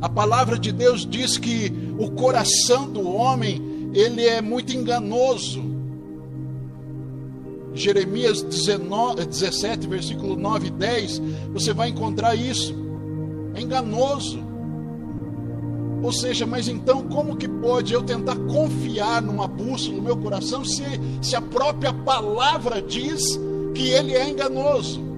A palavra de Deus diz que o coração do homem, ele é muito enganoso. Jeremias 19, 17, versículo 9 e 10, você vai encontrar isso. É enganoso. Ou seja, mas então como que pode eu tentar confiar numa bússola no meu coração se, se a própria palavra diz que ele é enganoso?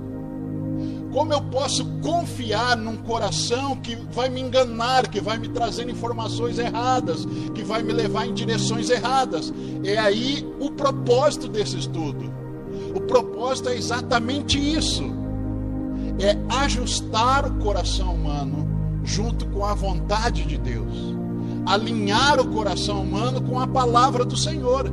Como eu posso confiar num coração que vai me enganar, que vai me trazer informações erradas, que vai me levar em direções erradas? É aí o propósito desse estudo. O propósito é exatamente isso: é ajustar o coração humano junto com a vontade de Deus, alinhar o coração humano com a palavra do Senhor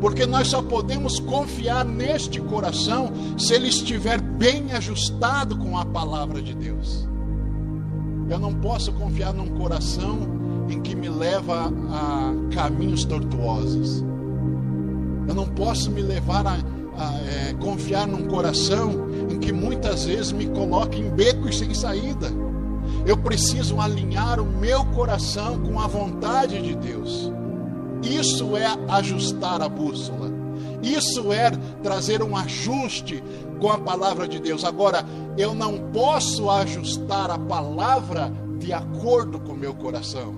porque nós só podemos confiar neste coração se ele estiver bem ajustado com a palavra de Deus. Eu não posso confiar num coração em que me leva a caminhos tortuosos. Eu não posso me levar a, a é, confiar num coração em que muitas vezes me coloque em becos sem saída. Eu preciso alinhar o meu coração com a vontade de Deus. Isso é ajustar a bússola. Isso é trazer um ajuste com a palavra de Deus. Agora, eu não posso ajustar a palavra de acordo com o meu coração.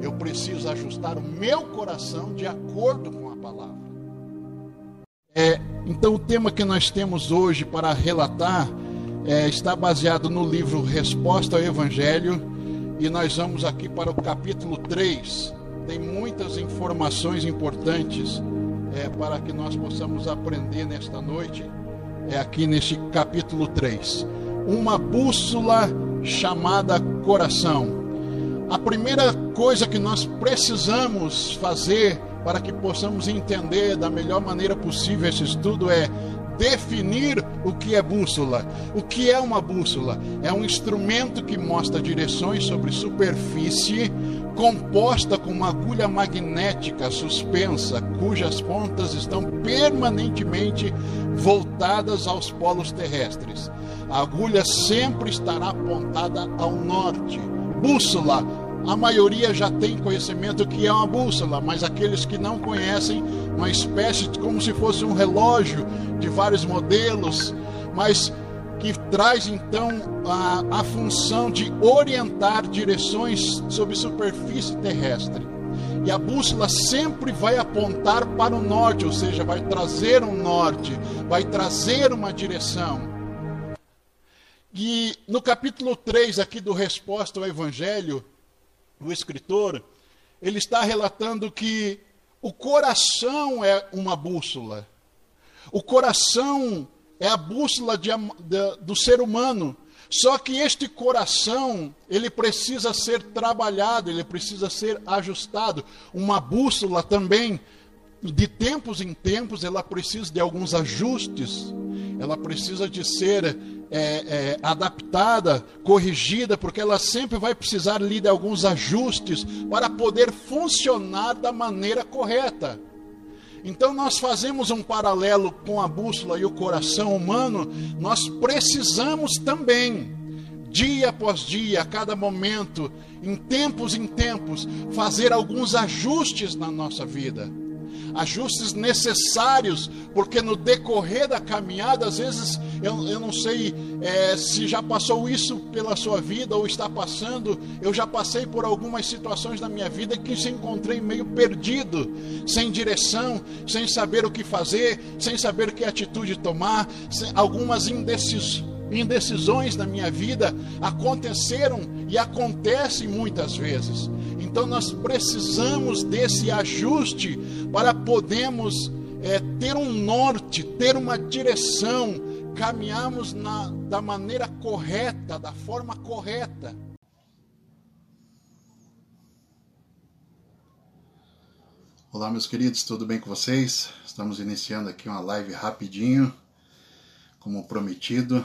Eu preciso ajustar o meu coração de acordo com a palavra. É, então, o tema que nós temos hoje para relatar é, está baseado no livro Resposta ao Evangelho, e nós vamos aqui para o capítulo 3 tem muitas informações importantes é, para que nós possamos aprender nesta noite, é aqui neste capítulo 3. Uma bússola chamada coração. A primeira coisa que nós precisamos fazer para que possamos entender da melhor maneira possível esse estudo é definir o que é bússola. O que é uma bússola? É um instrumento que mostra direções sobre superfície composta com uma agulha magnética suspensa, cujas pontas estão permanentemente voltadas aos polos terrestres. A agulha sempre estará apontada ao norte. Bússola. A maioria já tem conhecimento que é uma bússola, mas aqueles que não conhecem, uma espécie de como se fosse um relógio de vários modelos, mas que traz então a, a função de orientar direções sobre superfície terrestre. E a bússola sempre vai apontar para o norte, ou seja, vai trazer um norte, vai trazer uma direção. E no capítulo 3 aqui do Resposta ao Evangelho, o escritor, ele está relatando que o coração é uma bússola. O coração é a bússola de, de, do ser humano. Só que este coração, ele precisa ser trabalhado, ele precisa ser ajustado. Uma bússola também, de tempos em tempos, ela precisa de alguns ajustes, ela precisa de ser é, é, adaptada, corrigida, porque ela sempre vai precisar ali de alguns ajustes para poder funcionar da maneira correta. Então nós fazemos um paralelo com a bússola e o coração humano, nós precisamos também, dia após dia, a cada momento, em tempos em tempos, fazer alguns ajustes na nossa vida ajustes necessários, porque no decorrer da caminhada, às vezes, eu, eu não sei é, se já passou isso pela sua vida ou está passando, eu já passei por algumas situações na minha vida que se encontrei meio perdido, sem direção, sem saber o que fazer, sem saber que atitude tomar, sem, algumas indecisões indecisões na minha vida aconteceram e acontecem muitas vezes. Então nós precisamos desse ajuste para podermos é, ter um norte, ter uma direção, caminharmos na, da maneira correta, da forma correta. Olá, meus queridos, tudo bem com vocês? Estamos iniciando aqui uma live rapidinho, como prometido.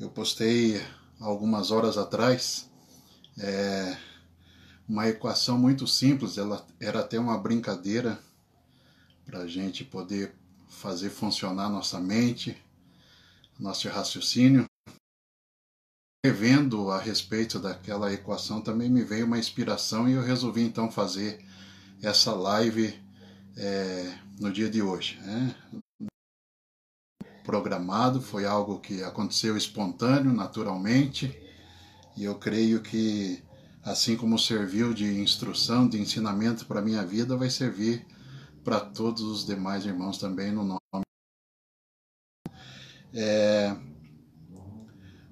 Eu postei algumas horas atrás é, uma equação muito simples, ela era até uma brincadeira para a gente poder fazer funcionar nossa mente, nosso raciocínio. revendo a respeito daquela equação também me veio uma inspiração e eu resolvi então fazer essa live é, no dia de hoje. Né? Programado, foi algo que aconteceu espontâneo, naturalmente, e eu creio que assim como serviu de instrução, de ensinamento para a minha vida, vai servir para todos os demais irmãos também no nome. É,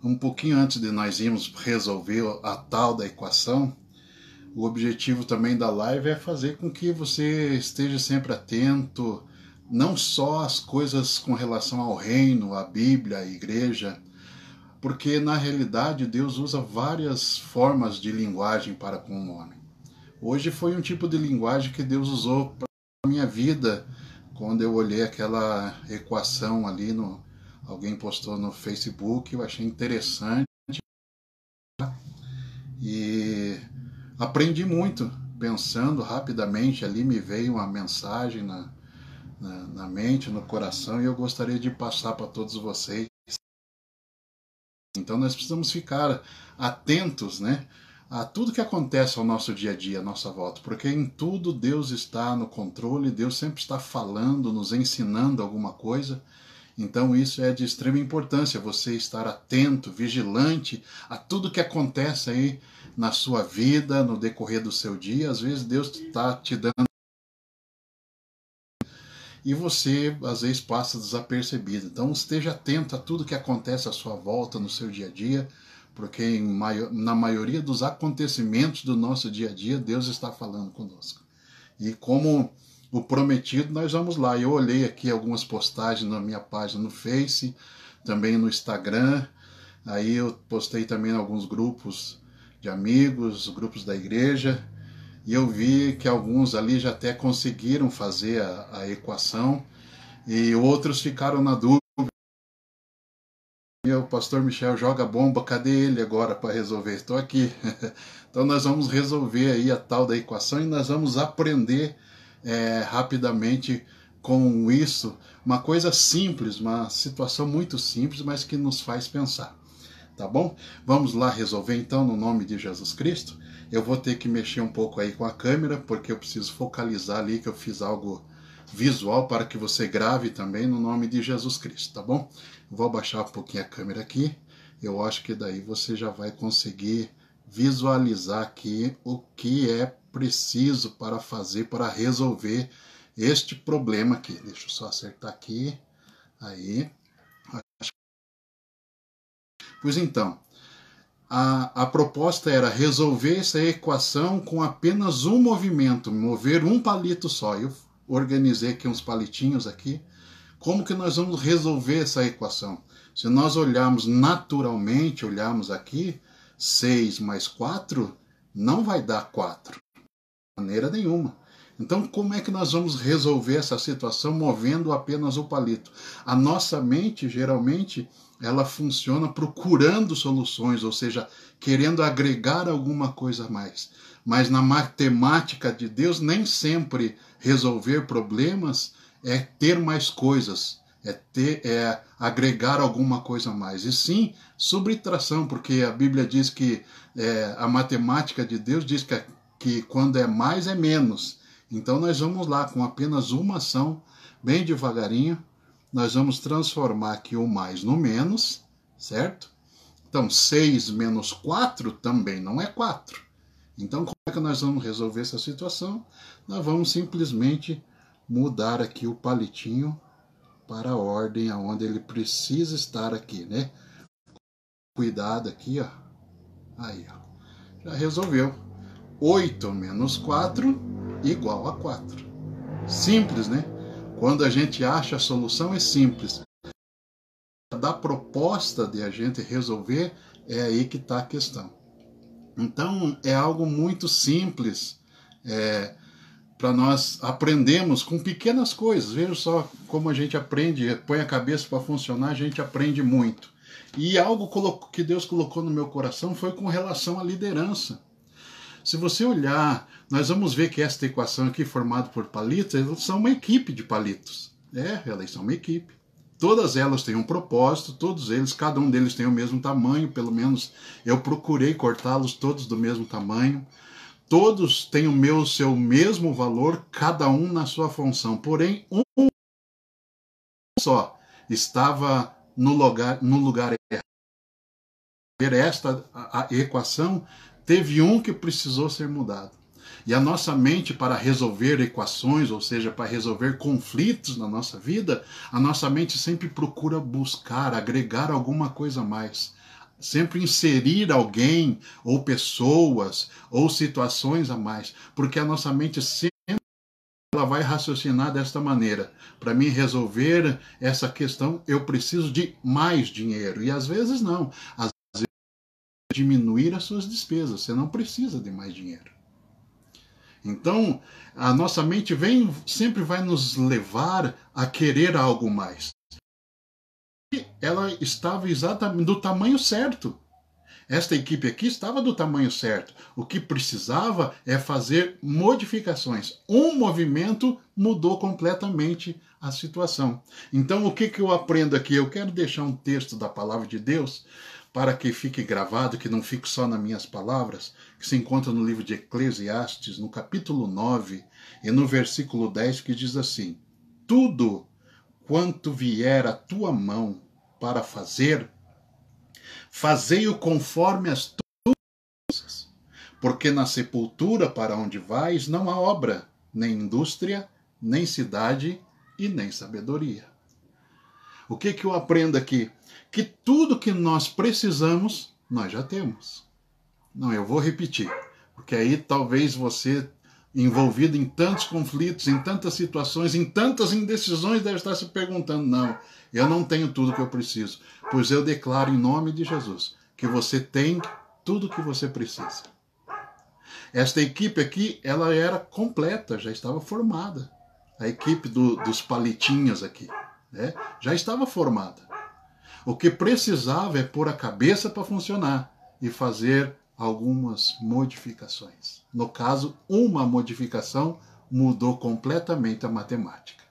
um pouquinho antes de nós irmos resolver a tal da equação, o objetivo também da live é fazer com que você esteja sempre atento, não só às coisas com relação ao reino, à Bíblia, à igreja, porque na realidade Deus usa várias formas de linguagem para com o homem. Hoje foi um tipo de linguagem que Deus usou para a minha vida, quando eu olhei aquela equação ali no alguém postou no Facebook, eu achei interessante e aprendi muito pensando rapidamente ali me veio uma mensagem na, na, na mente, no coração e eu gostaria de passar para todos vocês então nós precisamos ficar atentos, né? A tudo que acontece ao nosso dia a dia, à nossa volta, porque em tudo Deus está no controle, Deus sempre está falando, nos ensinando alguma coisa. Então isso é de extrema importância, você estar atento, vigilante a tudo que acontece aí na sua vida, no decorrer do seu dia. Às vezes Deus está te dando e você às vezes passa desapercebido. Então esteja atento a tudo que acontece à sua volta no seu dia a dia, porque na maioria dos acontecimentos do nosso dia a dia, Deus está falando conosco. E como o prometido, nós vamos lá. Eu olhei aqui algumas postagens na minha página no Face, também no Instagram. Aí eu postei também em alguns grupos de amigos, grupos da igreja. E eu vi que alguns ali já até conseguiram fazer a, a equação e outros ficaram na dúvida. E o pastor Michel joga bomba, cadê ele agora para resolver? Estou aqui. então nós vamos resolver aí a tal da equação e nós vamos aprender é, rapidamente com isso uma coisa simples, uma situação muito simples, mas que nos faz pensar. Tá bom? Vamos lá resolver então no nome de Jesus Cristo. Eu vou ter que mexer um pouco aí com a câmera, porque eu preciso focalizar ali que eu fiz algo visual para que você grave também no nome de Jesus Cristo, tá bom? Vou abaixar um pouquinho a câmera aqui. Eu acho que daí você já vai conseguir visualizar aqui o que é preciso para fazer para resolver este problema aqui. Deixa eu só acertar aqui. Aí. Pois então, a, a proposta era resolver essa equação com apenas um movimento, mover um palito só. Eu organizei aqui uns palitinhos aqui. Como que nós vamos resolver essa equação? Se nós olharmos naturalmente, olharmos aqui, 6 mais 4 não vai dar 4. De maneira nenhuma. Então, como é que nós vamos resolver essa situação movendo apenas o palito? A nossa mente, geralmente, ela funciona procurando soluções, ou seja, querendo agregar alguma coisa a mais. Mas na matemática de Deus, nem sempre resolver problemas é ter mais coisas, é ter, é agregar alguma coisa a mais. E sim, subtração, porque a Bíblia diz que é, a matemática de Deus diz que, que quando é mais é menos. Então nós vamos lá com apenas uma ação, bem devagarinho, nós vamos transformar aqui o mais no menos, certo? Então, 6 menos 4 também não é 4. Então, como é que nós vamos resolver essa situação? Nós vamos simplesmente mudar aqui o palitinho para a ordem aonde ele precisa estar aqui, né? Cuidado aqui, ó. Aí, ó. Já resolveu. 8 menos 4 igual a 4. Simples, né? Quando a gente acha a solução é simples. Da proposta de a gente resolver é aí que está a questão. Então é algo muito simples é, para nós aprendermos com pequenas coisas. Veja só como a gente aprende, põe a cabeça para funcionar, a gente aprende muito. E algo que Deus colocou no meu coração foi com relação à liderança. Se você olhar, nós vamos ver que esta equação aqui, formada por palitos, eles são uma equipe de palitos. É, elas são uma equipe. Todas elas têm um propósito, todos eles, cada um deles tem o mesmo tamanho, pelo menos eu procurei cortá-los todos do mesmo tamanho. Todos têm o meu seu mesmo valor, cada um na sua função. Porém, um só estava no lugar no lugar errado. Esta a, a equação teve um que precisou ser mudado. E a nossa mente, para resolver equações, ou seja, para resolver conflitos na nossa vida, a nossa mente sempre procura buscar, agregar alguma coisa a mais. Sempre inserir alguém, ou pessoas, ou situações a mais. Porque a nossa mente sempre ela vai raciocinar desta maneira. Para mim resolver essa questão, eu preciso de mais dinheiro. E às vezes não. Às diminuir as suas despesas. Você não precisa de mais dinheiro. Então, a nossa mente vem, sempre vai nos levar a querer algo mais. E ela estava exatamente do tamanho certo. Esta equipe aqui estava do tamanho certo. O que precisava é fazer modificações. Um movimento mudou completamente a situação. Então, o que, que eu aprendo aqui? Eu quero deixar um texto da palavra de Deus para que fique gravado, que não fique só nas minhas palavras, que se encontra no livro de Eclesiastes, no capítulo 9 e no versículo 10, que diz assim: Tudo quanto vier à tua mão para fazer, fazei-o conforme as tuas coisas, porque na sepultura para onde vais não há obra, nem indústria, nem cidade e nem sabedoria. O que, que eu aprendo aqui? Que tudo que nós precisamos, nós já temos. Não, eu vou repetir, porque aí talvez você, envolvido em tantos conflitos, em tantas situações, em tantas indecisões, deve estar se perguntando: não, eu não tenho tudo que eu preciso. Pois eu declaro em nome de Jesus que você tem tudo que você precisa. Esta equipe aqui, ela era completa, já estava formada. A equipe do, dos palitinhos aqui, né? já estava formada. O que precisava é pôr a cabeça para funcionar e fazer algumas modificações. No caso, uma modificação mudou completamente a matemática.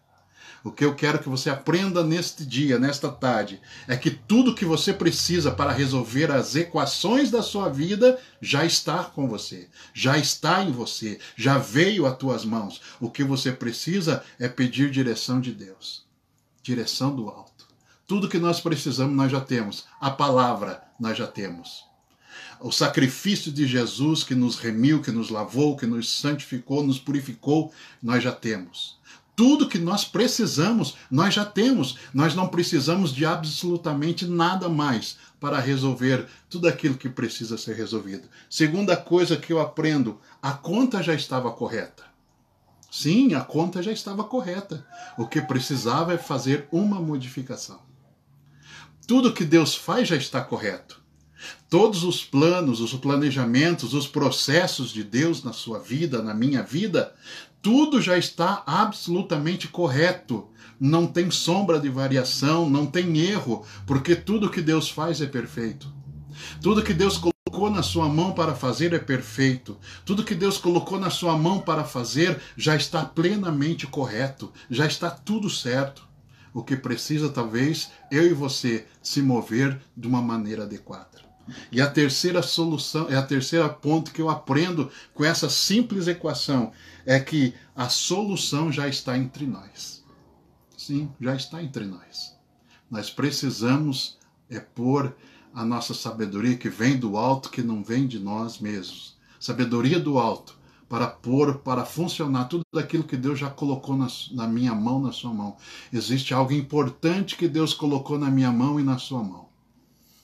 O que eu quero que você aprenda neste dia, nesta tarde, é que tudo que você precisa para resolver as equações da sua vida já está com você, já está em você, já veio às tuas mãos. O que você precisa é pedir direção de Deus, direção do alto. Tudo que nós precisamos nós já temos. A palavra nós já temos. O sacrifício de Jesus que nos remiu, que nos lavou, que nos santificou, nos purificou, nós já temos. Tudo que nós precisamos, nós já temos. Nós não precisamos de absolutamente nada mais para resolver tudo aquilo que precisa ser resolvido. Segunda coisa que eu aprendo: a conta já estava correta. Sim, a conta já estava correta. O que precisava é fazer uma modificação. Tudo que Deus faz já está correto. Todos os planos, os planejamentos, os processos de Deus na sua vida, na minha vida, tudo já está absolutamente correto. Não tem sombra de variação, não tem erro, porque tudo que Deus faz é perfeito. Tudo que Deus colocou na sua mão para fazer é perfeito. Tudo que Deus colocou na sua mão para fazer já está plenamente correto, já está tudo certo. O que precisa, talvez, eu e você se mover de uma maneira adequada. E a terceira solução, é a terceira ponto que eu aprendo com essa simples equação, é que a solução já está entre nós. Sim, já está entre nós. Nós precisamos é pôr a nossa sabedoria que vem do alto, que não vem de nós mesmos. Sabedoria do alto para pôr, para funcionar tudo aquilo que Deus já colocou na, na, minha mão, na sua mão. Existe algo importante que Deus colocou na minha mão e na sua mão.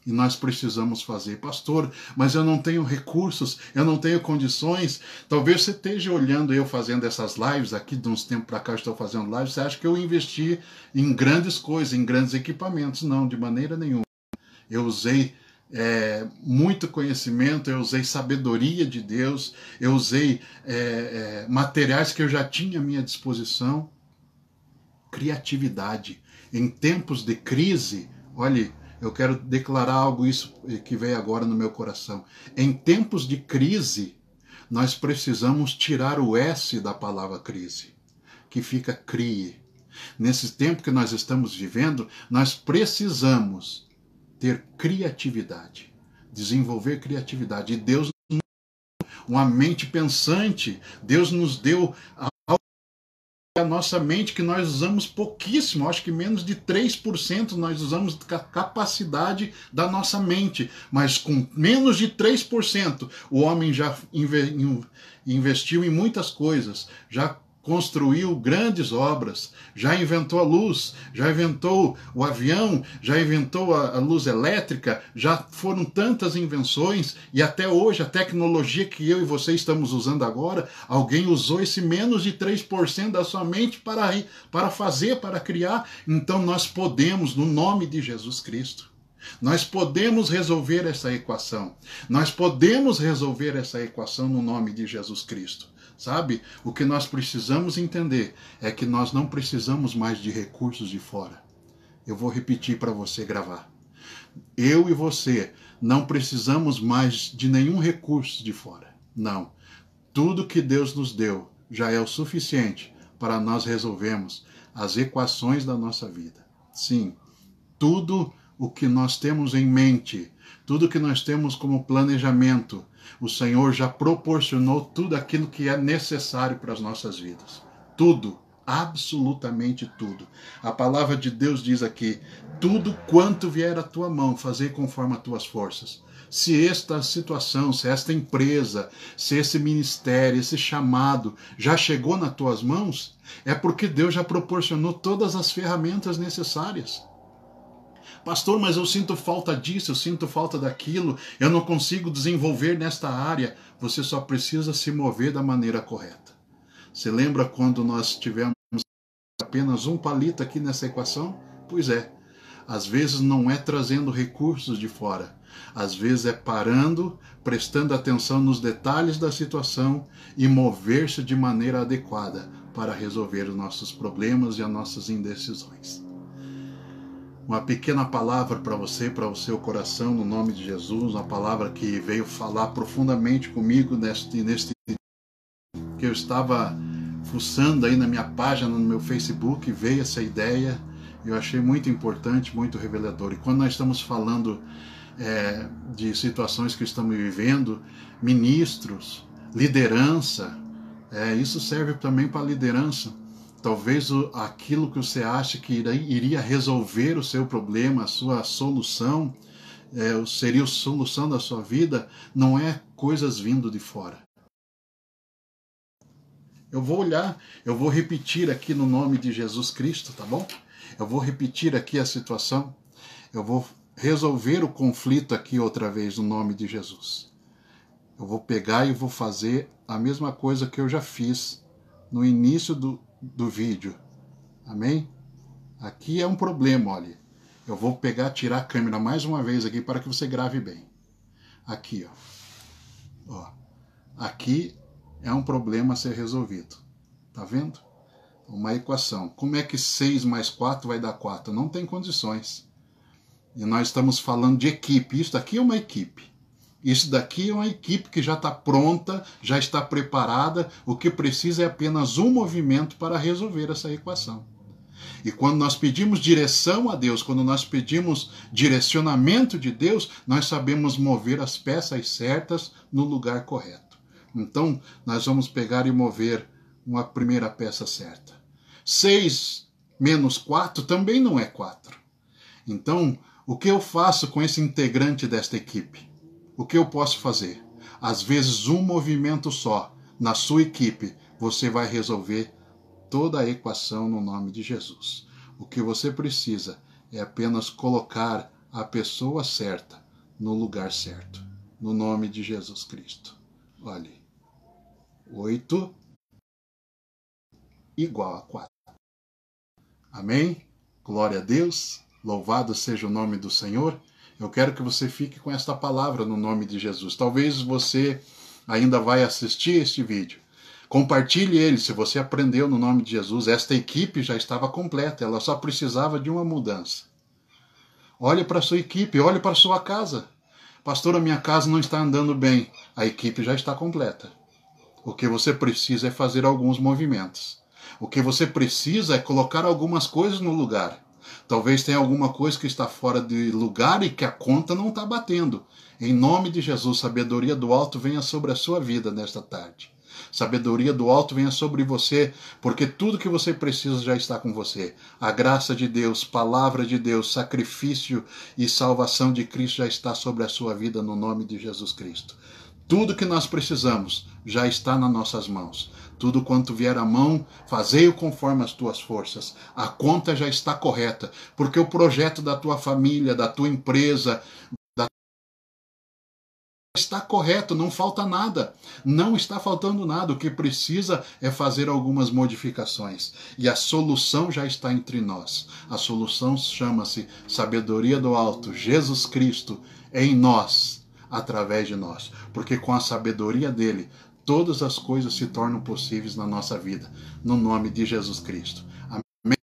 E nós precisamos fazer, pastor, mas eu não tenho recursos, eu não tenho condições. Talvez você esteja olhando eu fazendo essas lives aqui, de uns tempos para cá eu estou fazendo lives, você acha que eu investi em grandes coisas, em grandes equipamentos. Não, de maneira nenhuma. Eu usei é, muito conhecimento, eu usei sabedoria de Deus, eu usei é, é, materiais que eu já tinha à minha disposição, criatividade. Em tempos de crise, olhe, eu quero declarar algo isso que veio agora no meu coração. Em tempos de crise, nós precisamos tirar o S da palavra crise, que fica crie. Nesse tempo que nós estamos vivendo, nós precisamos ter criatividade, desenvolver criatividade. E Deus uma mente pensante. Deus nos deu a nossa mente que nós usamos pouquíssimo, acho que menos de 3% nós usamos a capacidade da nossa mente, mas com menos de 3% o homem já investiu em muitas coisas, já construiu grandes obras, já inventou a luz, já inventou o avião, já inventou a, a, luz elétrica, já foram tantas invenções e até hoje a tecnologia que eu e você estamos usando agora, alguém usou esse menos de 3% da sua mente para, para fazer, para criar. Então nós podemos, no nome de Jesus Cristo, nós podemos resolver essa equação. Nós podemos resolver essa equação no nome de Jesus Cristo. Sabe? O que nós precisamos entender é que nós não precisamos mais de recursos de fora. Eu vou repetir para você gravar. Eu e você não precisamos mais de nenhum recurso de fora. Não. Tudo que Deus nos deu já é o suficiente para nós resolvermos as equações da nossa vida. Sim, tudo o que nós temos em mente, tudo que nós temos como planejamento, o Senhor já proporcionou tudo aquilo que é necessário para as nossas vidas. Tudo, absolutamente tudo. A palavra de Deus diz aqui: tudo quanto vier à tua mão, fazer conforme as tuas forças. Se esta situação, se esta empresa, se esse ministério, esse chamado já chegou nas tuas mãos, é porque Deus já proporcionou todas as ferramentas necessárias. Pastor, mas eu sinto falta disso, eu sinto falta daquilo, eu não consigo desenvolver nesta área. Você só precisa se mover da maneira correta. Você lembra quando nós tivemos apenas um palito aqui nessa equação? Pois é. Às vezes não é trazendo recursos de fora, às vezes é parando, prestando atenção nos detalhes da situação e mover-se de maneira adequada para resolver os nossos problemas e as nossas indecisões uma pequena palavra para você, para o seu coração, no nome de Jesus, uma palavra que veio falar profundamente comigo neste, neste que eu estava fuçando aí na minha página, no meu Facebook, veio essa ideia, eu achei muito importante, muito revelador. E quando nós estamos falando é, de situações que estamos vivendo, ministros, liderança, é, isso serve também para liderança. Talvez aquilo que você acha que iria resolver o seu problema, a sua solução, é, seria a solução da sua vida, não é coisas vindo de fora. Eu vou olhar, eu vou repetir aqui no nome de Jesus Cristo, tá bom? Eu vou repetir aqui a situação, eu vou resolver o conflito aqui outra vez no nome de Jesus. Eu vou pegar e vou fazer a mesma coisa que eu já fiz no início do, do vídeo. Amém? Aqui é um problema, olha. Eu vou pegar, tirar a câmera mais uma vez aqui para que você grave bem. Aqui, ó. ó. Aqui é um problema a ser resolvido. Tá vendo? Uma equação. Como é que 6 mais 4 vai dar 4? Não tem condições. E nós estamos falando de equipe. Isso daqui é uma equipe. Isso daqui é uma equipe que já está pronta, já está preparada, o que precisa é apenas um movimento para resolver essa equação. E quando nós pedimos direção a Deus, quando nós pedimos direcionamento de Deus, nós sabemos mover as peças certas no lugar correto. Então, nós vamos pegar e mover uma primeira peça certa. 6 menos 4 também não é 4. Então, o que eu faço com esse integrante desta equipe? O que eu posso fazer? Às vezes, um movimento só na sua equipe, você vai resolver toda a equação no nome de Jesus. O que você precisa é apenas colocar a pessoa certa no lugar certo, no nome de Jesus Cristo. Olhe, 8 igual a 4. Amém? Glória a Deus, louvado seja o nome do Senhor. Eu quero que você fique com esta palavra no nome de Jesus. Talvez você ainda vai assistir este vídeo. Compartilhe ele se você aprendeu no nome de Jesus. Esta equipe já estava completa, ela só precisava de uma mudança. Olhe para a sua equipe, olhe para a sua casa. Pastor, a minha casa não está andando bem. A equipe já está completa. O que você precisa é fazer alguns movimentos. O que você precisa é colocar algumas coisas no lugar. Talvez tenha alguma coisa que está fora de lugar e que a conta não está batendo. Em nome de Jesus, sabedoria do alto venha sobre a sua vida nesta tarde. Sabedoria do alto venha sobre você, porque tudo que você precisa já está com você. A graça de Deus, palavra de Deus, sacrifício e salvação de Cristo já está sobre a sua vida no nome de Jesus Cristo. Tudo que nós precisamos já está nas nossas mãos. Tudo quanto vier à mão, fazei-o conforme as tuas forças. A conta já está correta, porque o projeto da tua família, da tua empresa, da... está correto, não falta nada. Não está faltando nada. O que precisa é fazer algumas modificações. E a solução já está entre nós. A solução chama-se sabedoria do alto, Jesus Cristo em nós através de nós, porque com a sabedoria dele, todas as coisas se tornam possíveis na nossa vida, no nome de Jesus Cristo. Amém.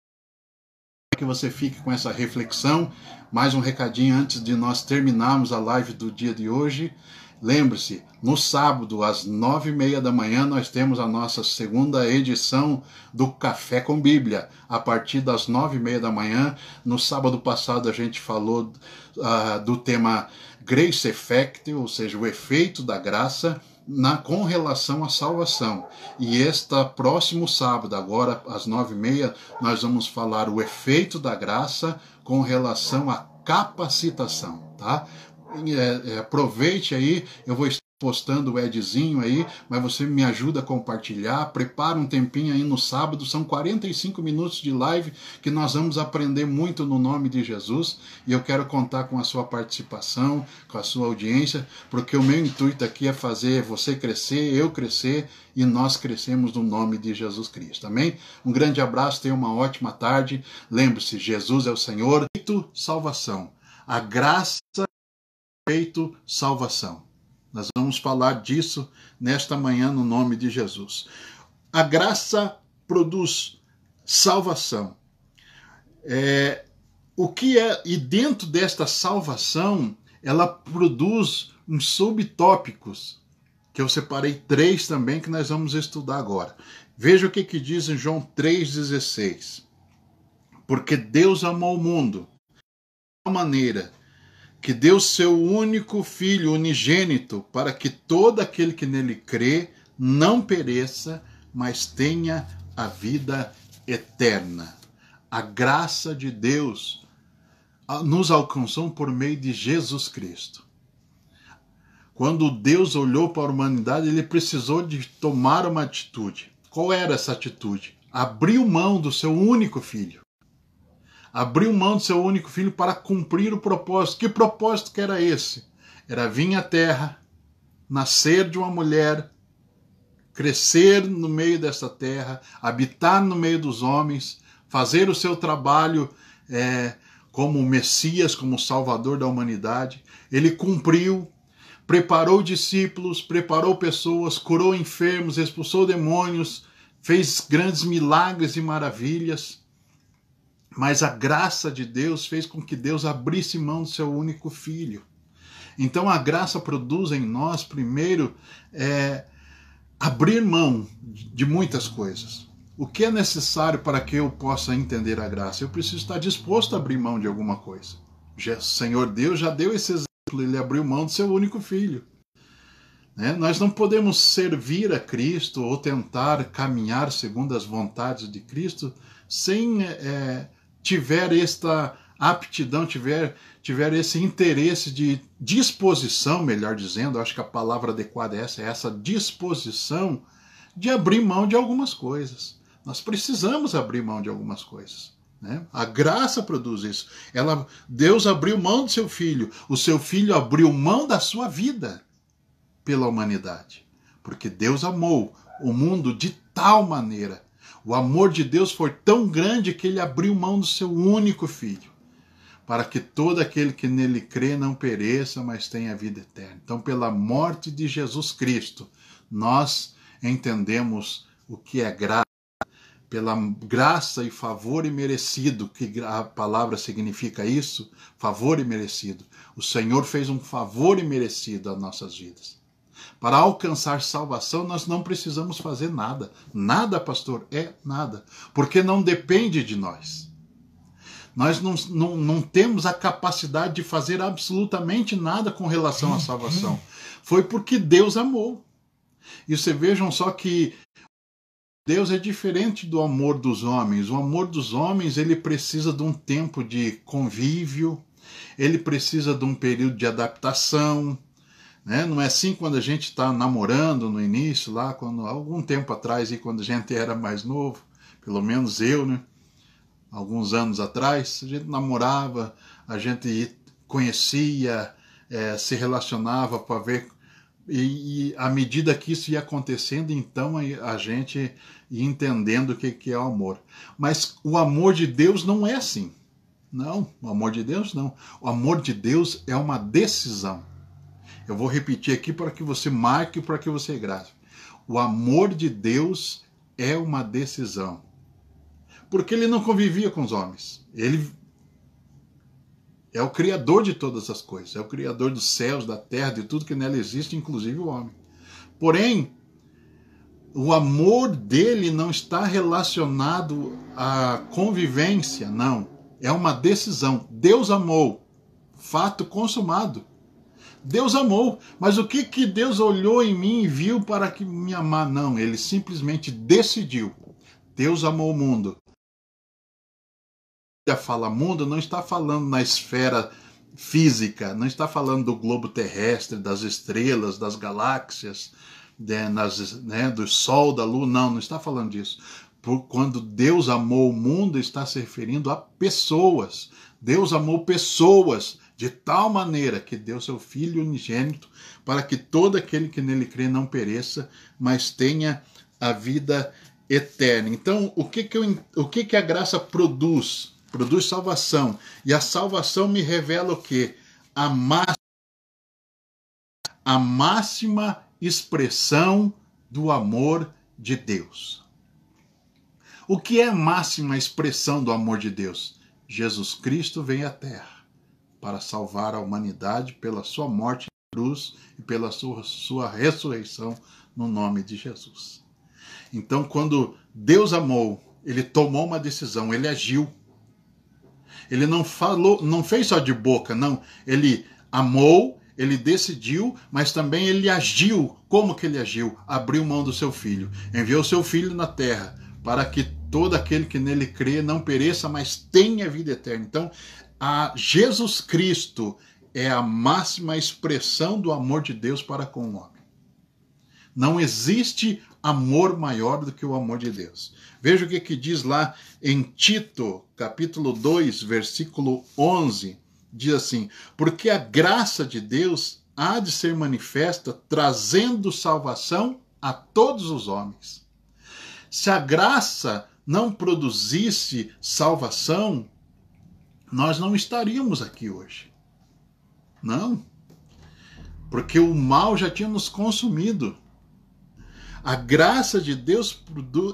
Que você fique com essa reflexão. Mais um recadinho antes de nós terminarmos a live do dia de hoje. Lembre-se, no sábado, às nove e meia da manhã, nós temos a nossa segunda edição do Café com Bíblia. A partir das nove e meia da manhã, no sábado passado a gente falou uh, do tema Grace Effect, ou seja, o efeito da graça na, com relação à salvação. E este próximo sábado, agora às nove e meia, nós vamos falar o efeito da graça com relação à capacitação, tá? É, é, aproveite aí, eu vou postando o Edzinho aí, mas você me ajuda a compartilhar, prepara um tempinho aí no sábado, são 45 minutos de live que nós vamos aprender muito no nome de Jesus e eu quero contar com a sua participação, com a sua audiência, porque o meu intuito aqui é fazer você crescer, eu crescer e nós crescemos no nome de Jesus Cristo. Amém? Um grande abraço, tenha uma ótima tarde. Lembre-se, Jesus é o Senhor, salvação. A graça feito salvação. Nós vamos falar disso nesta manhã no nome de Jesus. A graça produz salvação. É, o que é e dentro desta salvação ela produz uns subtópicos que eu separei três também que nós vamos estudar agora. Veja o que, que diz em João 3,16. Porque Deus amou o mundo de maneira que deu seu único filho unigênito para que todo aquele que nele crê não pereça, mas tenha a vida eterna. A graça de Deus nos alcançou por meio de Jesus Cristo. Quando Deus olhou para a humanidade, ele precisou de tomar uma atitude. Qual era essa atitude? Abriu mão do seu único filho abriu mão do seu único filho para cumprir o propósito. Que propósito que era esse? Era vir à terra, nascer de uma mulher, crescer no meio dessa terra, habitar no meio dos homens, fazer o seu trabalho é, como Messias, como Salvador da humanidade. Ele cumpriu, preparou discípulos, preparou pessoas, curou enfermos, expulsou demônios, fez grandes milagres e maravilhas mas a graça de Deus fez com que Deus abrisse mão do seu único filho. Então a graça produz em nós, primeiro, é, abrir mão de muitas coisas. O que é necessário para que eu possa entender a graça? Eu preciso estar disposto a abrir mão de alguma coisa. O Senhor Deus já deu esse exemplo, ele abriu mão do seu único filho. Né? Nós não podemos servir a Cristo ou tentar caminhar segundo as vontades de Cristo sem é, tiver esta aptidão, tiver, tiver esse interesse de disposição, melhor dizendo, acho que a palavra adequada é essa, é essa disposição de abrir mão de algumas coisas. Nós precisamos abrir mão de algumas coisas. Né? A graça produz isso. Ela, Deus abriu mão do seu filho. O seu filho abriu mão da sua vida pela humanidade. Porque Deus amou o mundo de tal maneira o amor de Deus foi tão grande que ele abriu mão do seu único filho, para que todo aquele que nele crê não pereça, mas tenha vida eterna. Então, pela morte de Jesus Cristo, nós entendemos o que é graça, pela graça e favor imerecido, que a palavra significa isso, favor imerecido. O Senhor fez um favor imerecido às nossas vidas. Para alcançar salvação, nós não precisamos fazer nada. Nada, pastor, é nada. Porque não depende de nós. Nós não, não, não temos a capacidade de fazer absolutamente nada com relação à salvação. Foi porque Deus amou. E você vejam só que Deus é diferente do amor dos homens. O amor dos homens ele precisa de um tempo de convívio, ele precisa de um período de adaptação, né? Não é assim quando a gente está namorando no início, lá quando algum tempo atrás, e quando a gente era mais novo, pelo menos eu, né? Alguns anos atrás, a gente namorava, a gente conhecia, é, se relacionava para ver e, e, à medida que isso ia acontecendo, então a, gente ia entendendo o que, que é o amor. Mas o amor de Deus não é assim. Não, o amor de Deus não. O amor de Deus é uma decisão. Eu vou repetir aqui para que você marque, para que você grave. O amor de Deus é uma decisão. Porque ele não convivia com os homens. Ele é o criador de todas as coisas, é o criador dos céus, da terra, de tudo que nela existe, inclusive o homem. Porém, o amor dele não está relacionado à convivência, não. É uma decisão. Deus amou. Fato consumado. Deus amou, mas o que que Deus olhou em mim e viu para que me amar? Não, ele simplesmente decidiu. Deus amou o mundo. A fala mundo não está falando na esfera física, não está falando do globo terrestre, das estrelas, das galáxias, né, nas, né, do sol, da lua, não, não está falando disso. Por, quando Deus amou o mundo, está se referindo a pessoas. Deus amou pessoas de tal maneira que deu seu Filho unigênito, para que todo aquele que nele crê não pereça, mas tenha a vida eterna. Então, o que, que, eu, o que, que a graça produz? Produz salvação. E a salvação me revela o que? A máxima, a máxima expressão do amor de Deus. O que é a máxima expressão do amor de Deus? Jesus Cristo vem à Terra para salvar a humanidade pela sua morte na cruz e pela sua, sua ressurreição no nome de Jesus. Então, quando Deus amou, ele tomou uma decisão, ele agiu. Ele não falou, não fez só de boca, não. Ele amou, ele decidiu, mas também ele agiu. Como que ele agiu? Abriu mão do seu filho, enviou seu filho na terra para que todo aquele que nele crê não pereça, mas tenha vida eterna. Então, a Jesus Cristo é a máxima expressão do amor de Deus para com o homem. Não existe amor maior do que o amor de Deus. Veja o que, que diz lá em Tito, capítulo 2, versículo 11. Diz assim: Porque a graça de Deus há de ser manifesta, trazendo salvação a todos os homens. Se a graça não produzisse salvação, nós não estaríamos aqui hoje. Não. Porque o mal já tinha nos consumido. A graça de Deus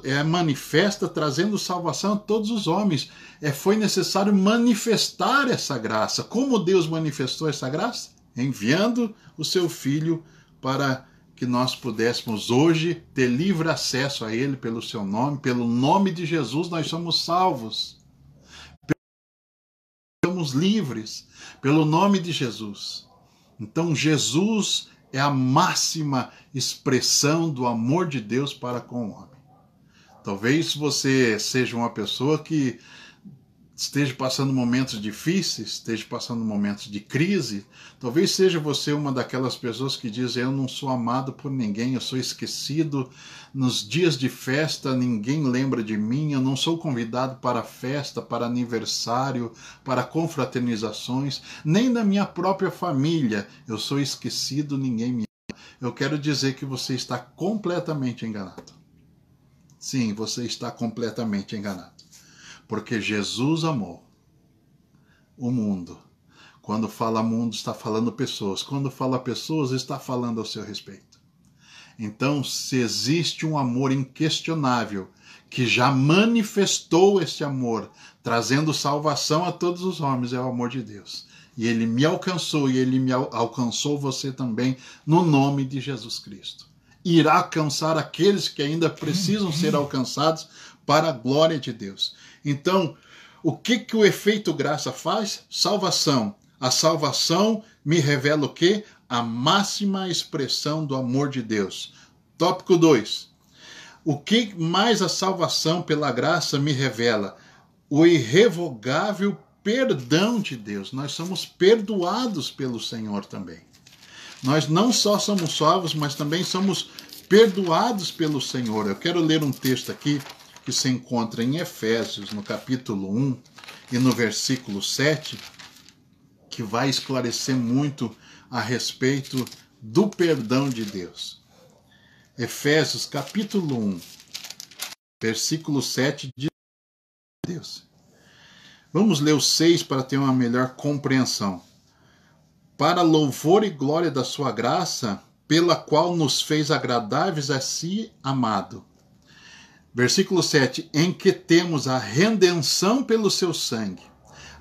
é manifesta trazendo salvação a todos os homens. É, foi necessário manifestar essa graça. Como Deus manifestou essa graça? Enviando o seu Filho para que nós pudéssemos hoje ter livre acesso a Ele pelo seu nome. Pelo nome de Jesus nós somos salvos somos livres pelo nome de Jesus. Então, Jesus é a máxima expressão do amor de Deus para com o homem. Talvez você seja uma pessoa que esteja passando momentos difíceis, esteja passando momentos de crise, talvez seja você uma daquelas pessoas que diz: Eu não sou amado por ninguém, eu sou esquecido. Nos dias de festa, ninguém lembra de mim, eu não sou convidado para festa, para aniversário, para confraternizações, nem na minha própria família. Eu sou esquecido, ninguém me ama. Eu quero dizer que você está completamente enganado. Sim, você está completamente enganado. Porque Jesus amou o mundo. Quando fala mundo, está falando pessoas. Quando fala pessoas, está falando ao seu respeito. Então, se existe um amor inquestionável que já manifestou esse amor, trazendo salvação a todos os homens, é o amor de Deus. E ele me alcançou e ele me alcançou você também no nome de Jesus Cristo. Irá alcançar aqueles que ainda precisam ser alcançados para a glória de Deus. Então, o que que o efeito graça faz? Salvação. A salvação me revela o que? A máxima expressão do amor de Deus. Tópico 2. O que mais a salvação pela graça me revela? O irrevogável perdão de Deus. Nós somos perdoados pelo Senhor também. Nós não só somos salvos, mas também somos perdoados pelo Senhor. Eu quero ler um texto aqui que se encontra em Efésios, no capítulo 1 e no versículo 7, que vai esclarecer muito a respeito do perdão de Deus. Efésios, capítulo 1, versículo 7 de Deus. Vamos ler o 6 para ter uma melhor compreensão. Para louvor e glória da sua graça, pela qual nos fez agradáveis a si, amado. Versículo 7: Em que temos a redenção pelo seu sangue,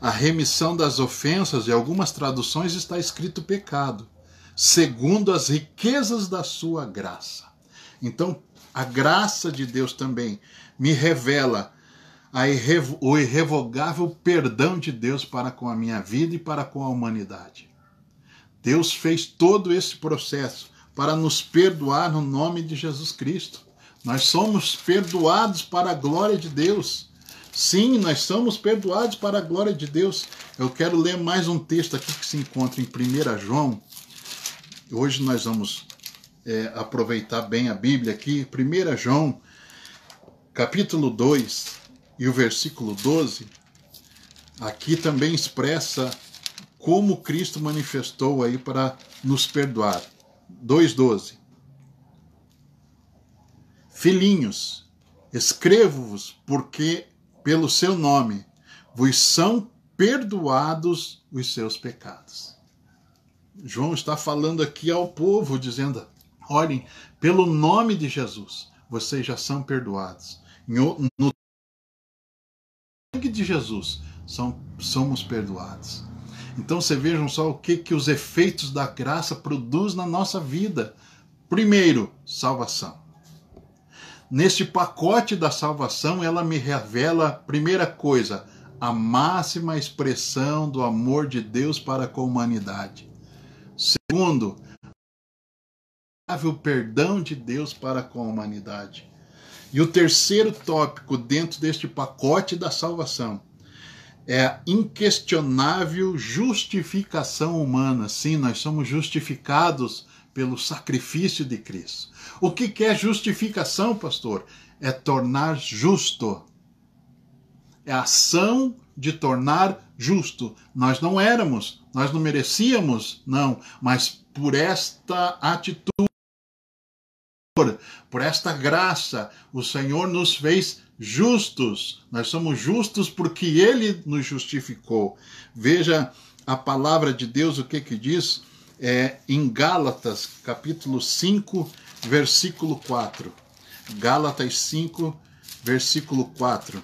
a remissão das ofensas, e algumas traduções está escrito pecado, segundo as riquezas da sua graça. Então, a graça de Deus também me revela irrevo, o irrevogável perdão de Deus para com a minha vida e para com a humanidade. Deus fez todo esse processo para nos perdoar no nome de Jesus Cristo. Nós somos perdoados para a glória de Deus. Sim, nós somos perdoados para a glória de Deus. Eu quero ler mais um texto aqui que se encontra em 1 João. Hoje nós vamos é, aproveitar bem a Bíblia aqui. 1 João, capítulo 2, e o versículo 12, aqui também expressa como Cristo manifestou aí para nos perdoar. 2:12. Filhinhos, escrevo-vos porque pelo seu nome vos são perdoados os seus pecados. João está falando aqui ao povo dizendo: olhem, pelo nome de Jesus, vocês já são perdoados. No sangue de Jesus são, somos perdoados. Então você vejam só o que, que os efeitos da graça produz na nossa vida. Primeiro, salvação. Neste pacote da salvação, ela me revela, primeira coisa, a máxima expressão do amor de Deus para com a humanidade. Segundo, o perdão de Deus para com a humanidade. E o terceiro tópico dentro deste pacote da salvação é a inquestionável justificação humana. Sim, nós somos justificados pelo sacrifício de Cristo. O que é justificação, pastor? É tornar justo. É a ação de tornar justo. Nós não éramos, nós não merecíamos, não, mas por esta atitude por esta graça, o Senhor nos fez justos. Nós somos justos porque Ele nos justificou. Veja a palavra de Deus, o que que diz é, em Gálatas, capítulo 5, versículo 4. Gálatas 5, versículo 4.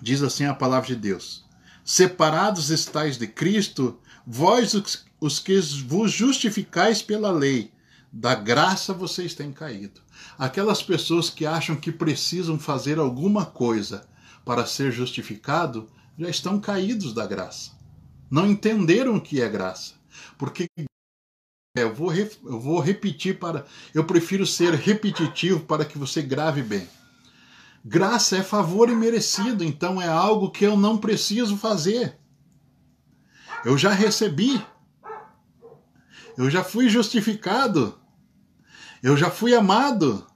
Diz assim a palavra de Deus: Separados estáis de Cristo, vós os que vos justificais pela lei, da graça vocês têm caído. Aquelas pessoas que acham que precisam fazer alguma coisa para ser justificado já estão caídos da graça. Não entenderam o que é graça. Porque eu vou, eu vou repetir para. Eu prefiro ser repetitivo para que você grave bem. Graça é favor imerecido, então é algo que eu não preciso fazer. Eu já recebi. Eu já fui justificado. Eu já fui amado.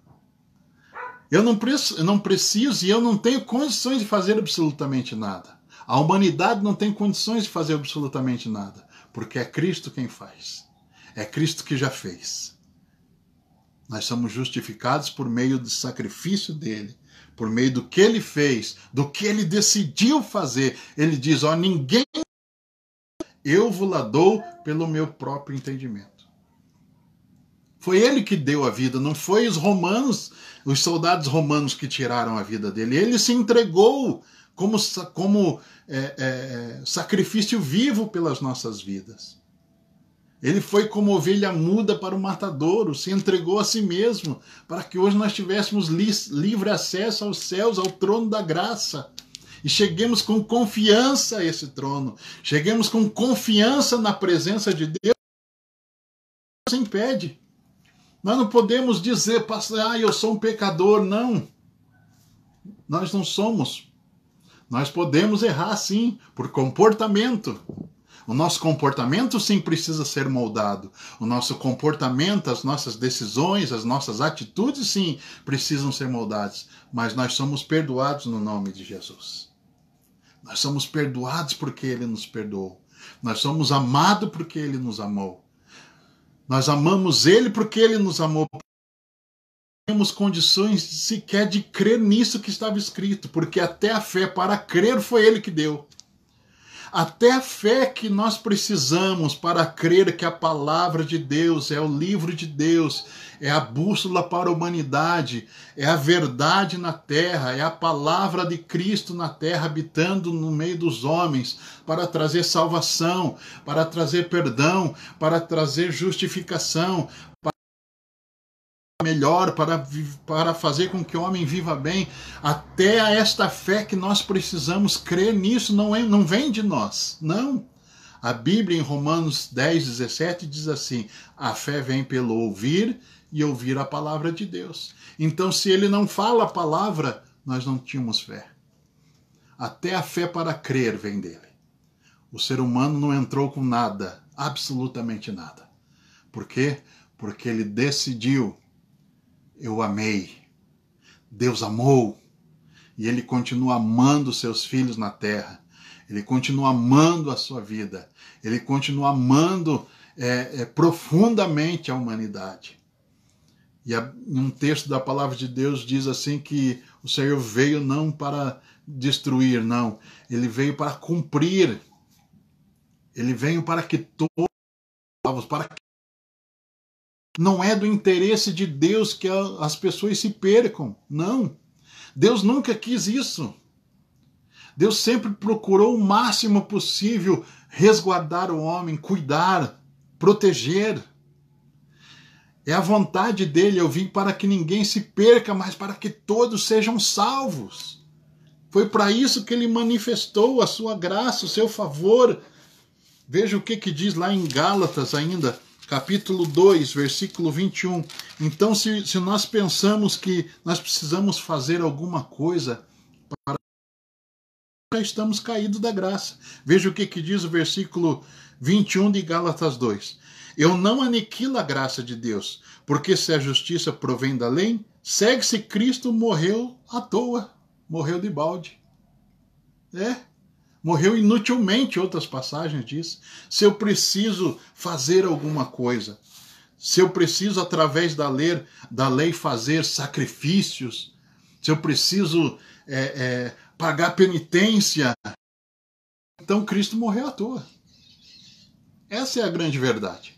Eu não, não preciso e eu não tenho condições de fazer absolutamente nada. A humanidade não tem condições de fazer absolutamente nada, porque é Cristo quem faz. É Cristo que já fez. Nós somos justificados por meio do sacrifício dele, por meio do que ele fez, do que ele decidiu fazer. Ele diz: Ó, ninguém eu la dou pelo meu próprio entendimento. Foi ele que deu a vida, não foi os romanos, os soldados romanos que tiraram a vida dele. Ele se entregou como, como é, é, é, sacrifício vivo pelas nossas vidas. Ele foi como ovelha muda para o matadouro, se entregou a si mesmo, para que hoje nós tivéssemos li livre acesso aos céus, ao trono da graça. E cheguemos com confiança a esse trono, cheguemos com confiança na presença de Deus. Nos impede. Nós não podemos dizer, ah, eu sou um pecador. Não. Nós não somos. Nós podemos errar sim, por comportamento. O nosso comportamento sim precisa ser moldado. O nosso comportamento, as nossas decisões, as nossas atitudes sim precisam ser moldadas. Mas nós somos perdoados no nome de Jesus. Nós somos perdoados porque Ele nos perdoou. Nós somos amados porque Ele nos amou. Nós amamos Ele porque Ele nos amou temos condições sequer de crer nisso que estava escrito, porque até a fé para crer foi ele que deu. Até a fé que nós precisamos para crer que a palavra de Deus é o livro de Deus, é a bússola para a humanidade, é a verdade na terra, é a palavra de Cristo na terra habitando no meio dos homens, para trazer salvação, para trazer perdão, para trazer justificação, melhor, para, para fazer com que o homem viva bem, até a esta fé que nós precisamos crer nisso, não, é, não vem de nós, não. A Bíblia em Romanos 10, 17 diz assim: a fé vem pelo ouvir e ouvir a palavra de Deus. Então, se ele não fala a palavra, nós não tínhamos fé. Até a fé para crer vem dele. O ser humano não entrou com nada, absolutamente nada. Por quê? Porque ele decidiu eu amei. Deus amou. E Ele continua amando seus filhos na terra. Ele continua amando a sua vida. Ele continua amando é, é, profundamente a humanidade. E a, um texto da palavra de Deus diz assim que o Senhor veio não para destruir, não. Ele veio para cumprir. Ele veio para que todos, para que não é do interesse de Deus que as pessoas se percam. Não. Deus nunca quis isso. Deus sempre procurou o máximo possível resguardar o homem, cuidar, proteger. É a vontade dele, eu vim para que ninguém se perca, mas para que todos sejam salvos. Foi para isso que ele manifestou a sua graça, o seu favor. Veja o que, que diz lá em Gálatas ainda, capítulo 2, versículo 21. Então, se, se nós pensamos que nós precisamos fazer alguma coisa para. Já estamos caídos da graça. Veja o que, que diz o versículo 21 de Gálatas 2. Eu não aniquilo a graça de Deus, porque se a justiça provém da lei, segue-se Cristo morreu à toa, morreu de balde. É, Morreu inutilmente, outras passagens diz. Se eu preciso fazer alguma coisa, se eu preciso, através da lei, da lei fazer sacrifícios, se eu preciso é, é, pagar penitência, então Cristo morreu à toa. Essa é a grande verdade.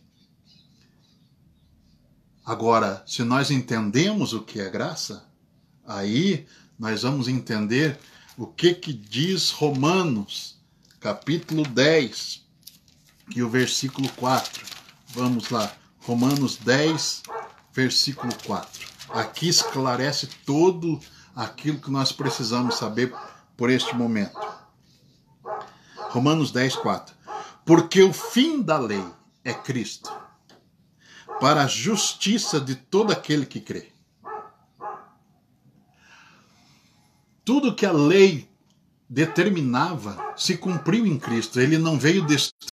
Agora, se nós entendemos o que é graça, aí nós vamos entender o que que diz Romanos, capítulo 10, e o versículo 4. Vamos lá, Romanos 10, versículo 4. Aqui esclarece todo aquilo que nós precisamos saber por este momento. Romanos 10, 4. Porque o fim da lei é Cristo, para a justiça de todo aquele que crê. Tudo que a lei determinava se cumpriu em Cristo. Ele não veio destruir,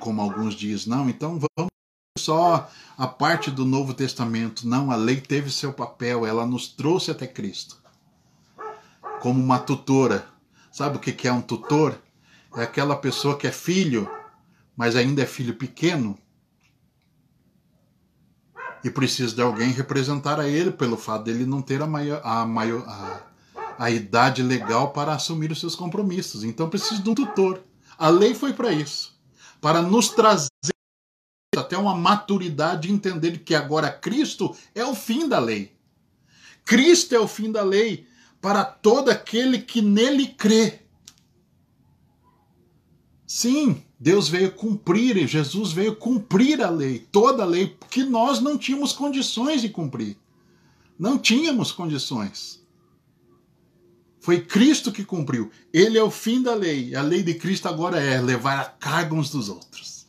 como alguns dizem, não. Então vamos só a parte do Novo Testamento. Não, a lei teve seu papel, ela nos trouxe até Cristo. Como uma tutora. Sabe o que é um tutor? É aquela pessoa que é filho, mas ainda é filho pequeno, e precisa de alguém representar a ele pelo fato dele não ter a, maior, a, maior, a, a idade legal para assumir os seus compromissos. Então precisa de um tutor. A lei foi para isso para nos trazer até uma maturidade de entender que agora Cristo é o fim da lei. Cristo é o fim da lei para todo aquele que nele crê. Sim, Deus veio cumprir e Jesus veio cumprir a lei, toda a lei, que nós não tínhamos condições de cumprir. Não tínhamos condições. Foi Cristo que cumpriu. Ele é o fim da lei. A lei de Cristo agora é levar a carga uns dos outros.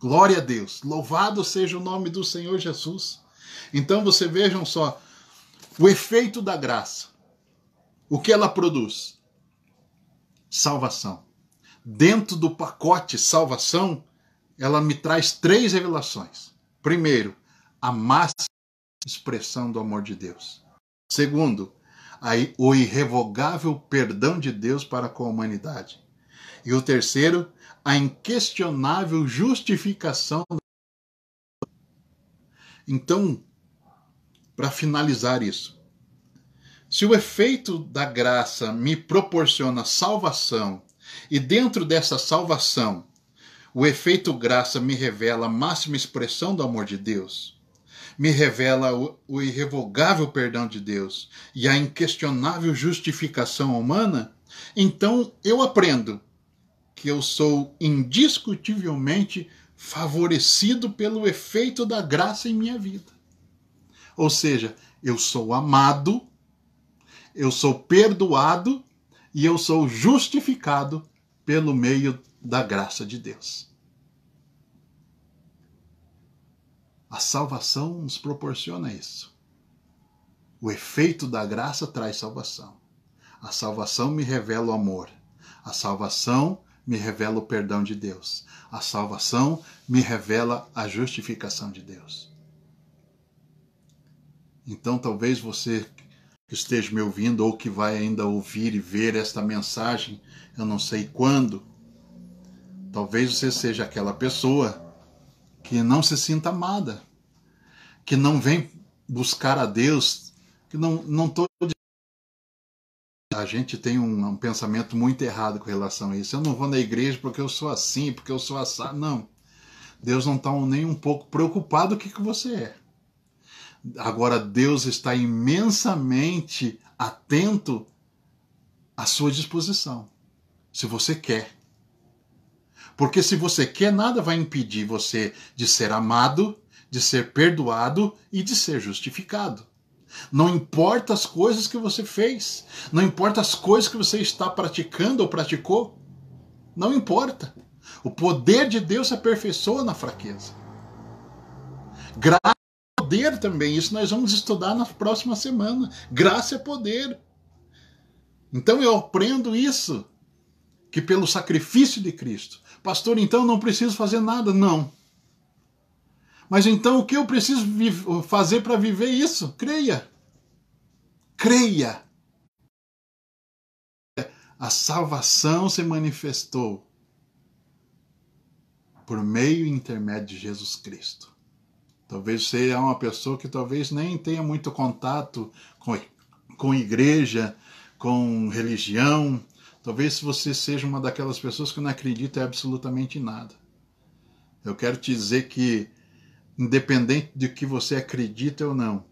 Glória a Deus. Louvado seja o nome do Senhor Jesus. Então você vejam só o efeito da graça. O que ela produz? Salvação. Dentro do pacote salvação, ela me traz três revelações. Primeiro, a máxima expressão do amor de Deus. Segundo, o irrevogável perdão de Deus para com a humanidade. E o terceiro, a inquestionável justificação. Então, para finalizar isso, se o efeito da graça me proporciona salvação e dentro dessa salvação o efeito graça me revela a máxima expressão do amor de Deus, me revela o, o irrevogável perdão de Deus e a inquestionável justificação humana, então eu aprendo que eu sou indiscutivelmente favorecido pelo efeito da graça em minha vida. Ou seja, eu sou amado, eu sou perdoado e eu sou justificado pelo meio da graça de Deus. A salvação nos proporciona isso. O efeito da graça traz salvação. A salvação me revela o amor. A salvação me revela o perdão de Deus. A salvação me revela a justificação de Deus. Então, talvez você que esteja me ouvindo ou que vai ainda ouvir e ver esta mensagem, eu não sei quando, talvez você seja aquela pessoa que não se sinta amada, que não vem buscar a Deus, que não não tô a gente tem um, um, pensamento muito errado com relação a isso. Eu não vou na igreja porque eu sou assim, porque eu sou assado. Não. Deus não está nem um pouco preocupado com o que, que você é. Agora, Deus está imensamente atento à sua disposição. Se você quer. Porque se você quer, nada vai impedir você de ser amado, de ser perdoado e de ser justificado. Não importa as coisas que você fez, não importa as coisas que você está praticando ou praticou, não importa. O poder de Deus se aperfeiçoa na fraqueza. Graça é poder também, isso nós vamos estudar na próxima semana. Graça é poder. Então eu aprendo isso, que pelo sacrifício de Cristo, Pastor, então não preciso fazer nada. Não. Mas então o que eu preciso fazer para viver isso? Creia. Creia. A salvação se manifestou por meio e intermédio de Jesus Cristo. Talvez você é uma pessoa que talvez nem tenha muito contato com, com igreja, com religião, Talvez você seja uma daquelas pessoas que não acredita absolutamente em nada. Eu quero te dizer que, independente de que você acredita ou não,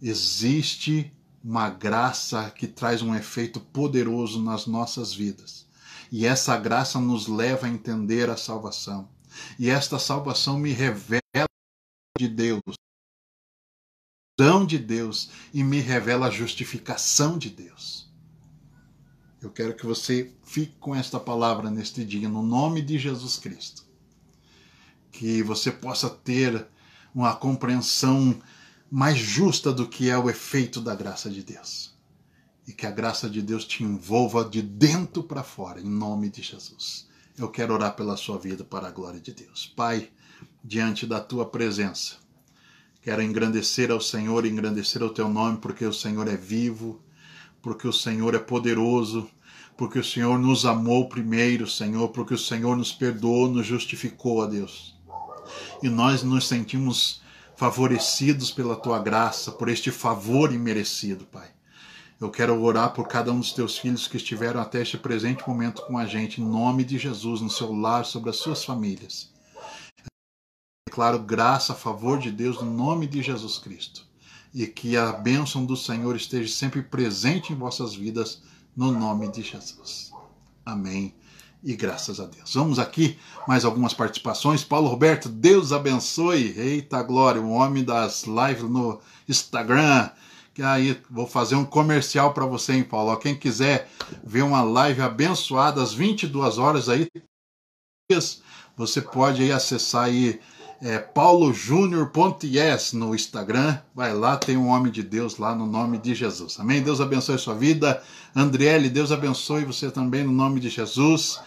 existe uma graça que traz um efeito poderoso nas nossas vidas. E essa graça nos leva a entender a salvação. E esta salvação me revela de Deus, de Deus e me revela a justificação de Deus. Eu quero que você fique com esta palavra neste dia, no nome de Jesus Cristo. Que você possa ter uma compreensão mais justa do que é o efeito da graça de Deus. E que a graça de Deus te envolva de dentro para fora, em nome de Jesus. Eu quero orar pela sua vida para a glória de Deus. Pai, diante da tua presença, quero engrandecer ao Senhor, engrandecer ao teu nome, porque o Senhor é vivo, porque o Senhor é poderoso, porque o Senhor nos amou primeiro, Senhor, porque o Senhor nos perdoou, nos justificou, a Deus. E nós nos sentimos favorecidos pela tua graça, por este favor imerecido, Pai. Eu quero orar por cada um dos teus filhos que estiveram até este presente momento com a gente, em nome de Jesus, no seu lar, sobre as suas famílias. Declaro graça favor de Deus no nome de Jesus Cristo. e que a bênção do Senhor esteja sempre presente em vossas vidas, no nome de Jesus. Amém. E graças a Deus. Vamos aqui, mais algumas participações. Paulo Roberto, Deus abençoe. Eita glória, o homem das lives no Instagram. Que aí vou fazer um comercial para você, hein, Paulo? Quem quiser ver uma live abençoada às 22 horas aí, você pode aí acessar aí é, paulojúnior.yes no Instagram. Vai lá, tem um homem de Deus lá no nome de Jesus. Amém? Deus abençoe a sua vida. Andriele, Deus abençoe você também no nome de Jesus.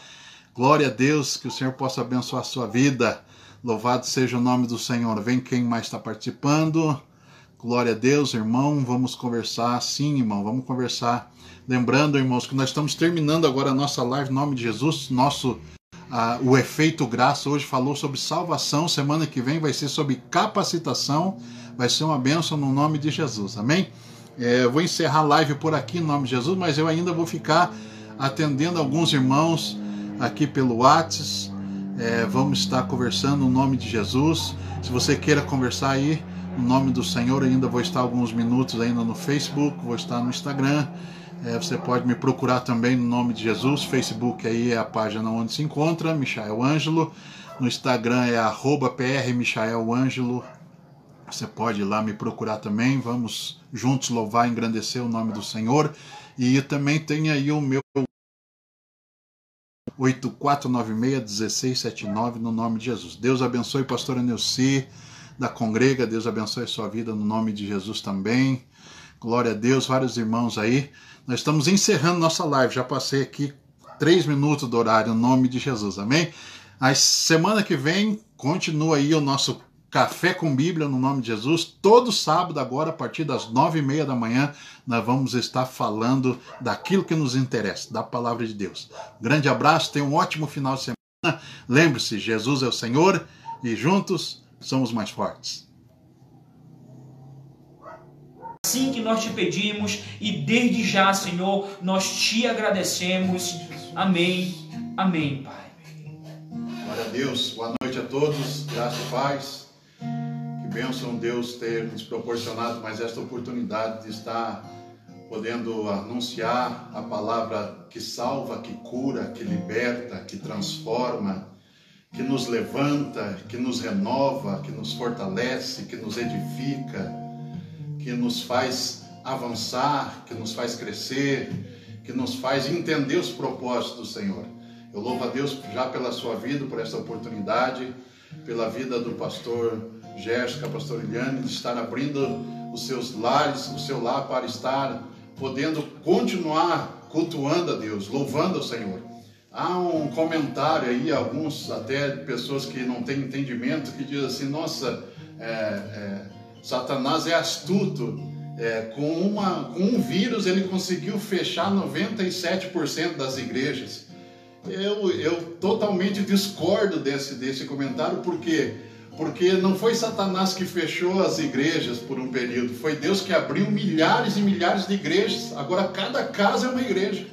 Glória a Deus, que o Senhor possa abençoar a sua vida. Louvado seja o nome do Senhor. Vem quem mais está participando. Glória a Deus, irmão. Vamos conversar. Sim, irmão, vamos conversar. Lembrando, irmãos, que nós estamos terminando agora a nossa live em nome de Jesus. Nosso ah, o efeito graça hoje falou sobre salvação. Semana que vem vai ser sobre capacitação. Vai ser uma bênção no nome de Jesus. Amém? É, eu vou encerrar a live por aqui em nome de Jesus, mas eu ainda vou ficar atendendo alguns irmãos aqui pelo WhatsApp. É, vamos estar conversando no nome de Jesus. Se você queira conversar aí, no nome do Senhor, ainda vou estar alguns minutos ainda no Facebook, vou estar no Instagram. É, você pode me procurar também no nome de Jesus. Facebook aí é a página onde se encontra, Michael Ângelo. No Instagram é arroba prmichaelangelo. Você pode ir lá me procurar também. Vamos juntos louvar engrandecer o nome do Senhor. E também tem aí o meu 8496-1679 no nome de Jesus. Deus abençoe, pastora Neuci da Congrega. Deus abençoe sua vida no nome de Jesus também. Glória a Deus, vários irmãos aí. Nós estamos encerrando nossa live. Já passei aqui três minutos do horário, no nome de Jesus. Amém? A semana que vem continua aí o nosso Café com Bíblia no nome de Jesus. Todo sábado, agora, a partir das nove e meia da manhã, nós vamos estar falando daquilo que nos interessa, da palavra de Deus. Grande abraço, tenha um ótimo final de semana. Lembre-se, Jesus é o Senhor e juntos somos mais fortes. Assim que nós te pedimos e desde já, Senhor, nós te agradecemos. Amém. Amém, Pai. Glória a Deus. Boa noite a todos. Graça e paz. Que bênção Deus ter nos proporcionado mais esta oportunidade de estar podendo anunciar a palavra que salva, que cura, que liberta, que transforma que nos levanta, que nos renova, que nos fortalece, que nos edifica, que nos faz avançar, que nos faz crescer, que nos faz entender os propósitos do Senhor. Eu louvo a Deus já pela sua vida, por essa oportunidade, pela vida do pastor Jéssica, pastor Eliane, de estar abrindo os seus lares, o seu lar para estar podendo continuar cultuando a Deus, louvando o Senhor. Há um comentário aí, alguns até pessoas que não têm entendimento, que diz assim: nossa, é, é, Satanás é astuto. É, com, uma, com um vírus ele conseguiu fechar 97% das igrejas. Eu, eu totalmente discordo desse, desse comentário, porque porque não foi Satanás que fechou as igrejas por um período, foi Deus que abriu milhares e milhares de igrejas. Agora cada casa é uma igreja.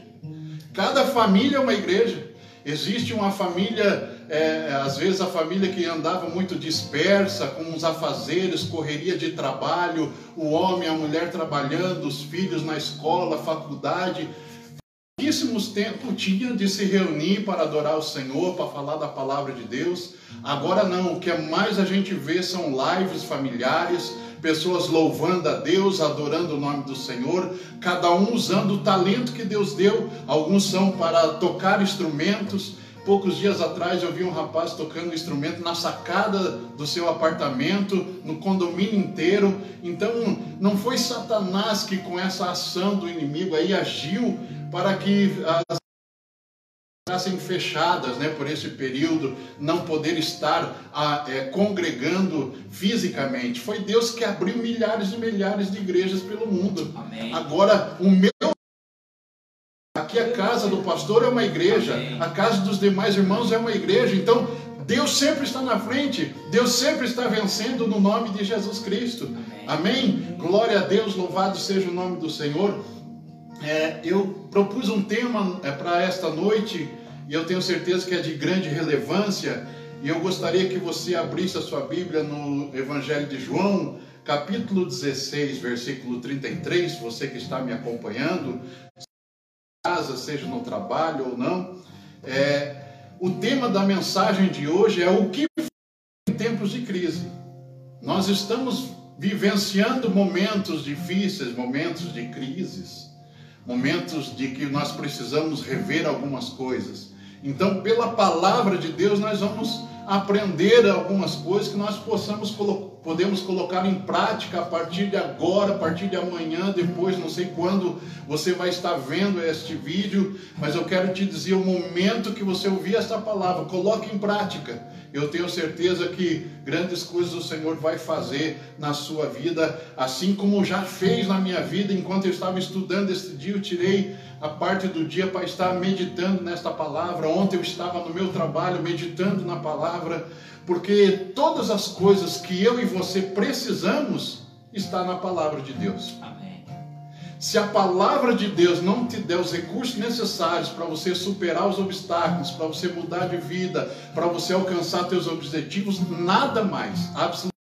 Cada família é uma igreja. Existe uma família, é, às vezes a família que andava muito dispersa, com os afazeres, correria de trabalho, o homem, a mulher trabalhando, os filhos na escola, faculdade. Pouquíssimos tempos tinha de se reunir para adorar o Senhor, para falar da palavra de Deus. Agora não, o que mais a gente vê são lives familiares, pessoas louvando a Deus, adorando o nome do Senhor, cada um usando o talento que Deus deu. Alguns são para tocar instrumentos. Poucos dias atrás eu vi um rapaz tocando um instrumento na sacada do seu apartamento, no condomínio inteiro. Então não foi Satanás que com essa ação do inimigo aí agiu para que as ficassem fechadas né, por esse período, não poder estar a, é, congregando fisicamente. Foi Deus que abriu milhares e milhares de igrejas pelo mundo. Amém. Agora, o meu. Aqui a casa do pastor é uma igreja, a casa dos demais irmãos é uma igreja. Então, Deus sempre está na frente, Deus sempre está vencendo no nome de Jesus Cristo. Amém? Amém? Glória a Deus, louvado seja o nome do Senhor. É, eu propus um tema é, para esta noite e eu tenho certeza que é de grande relevância E eu gostaria que você abrisse a sua Bíblia no Evangelho de João, capítulo 16, versículo 33. Você que está me acompanhando, casa, seja no trabalho ou não. É, o tema da mensagem de hoje é o que em tempos de crise. Nós estamos vivenciando momentos difíceis, momentos de crises, momentos de que nós precisamos rever algumas coisas. Então, pela palavra de Deus, nós vamos aprender algumas coisas que nós possamos podemos colocar em prática a partir de agora, a partir de amanhã, depois, não sei quando você vai estar vendo este vídeo, mas eu quero te dizer o momento que você ouvir esta palavra, coloque em prática. Eu tenho certeza que grandes coisas o Senhor vai fazer na sua vida, assim como já fez na minha vida enquanto eu estava estudando este dia, eu tirei a parte do dia para estar meditando nesta palavra. Ontem eu estava no meu trabalho meditando na palavra, porque todas as coisas que eu e você precisamos está na palavra de Deus. Amém. Se a palavra de Deus não te der os recursos necessários para você superar os obstáculos, para você mudar de vida, para você alcançar teus objetivos, nada mais, absolutamente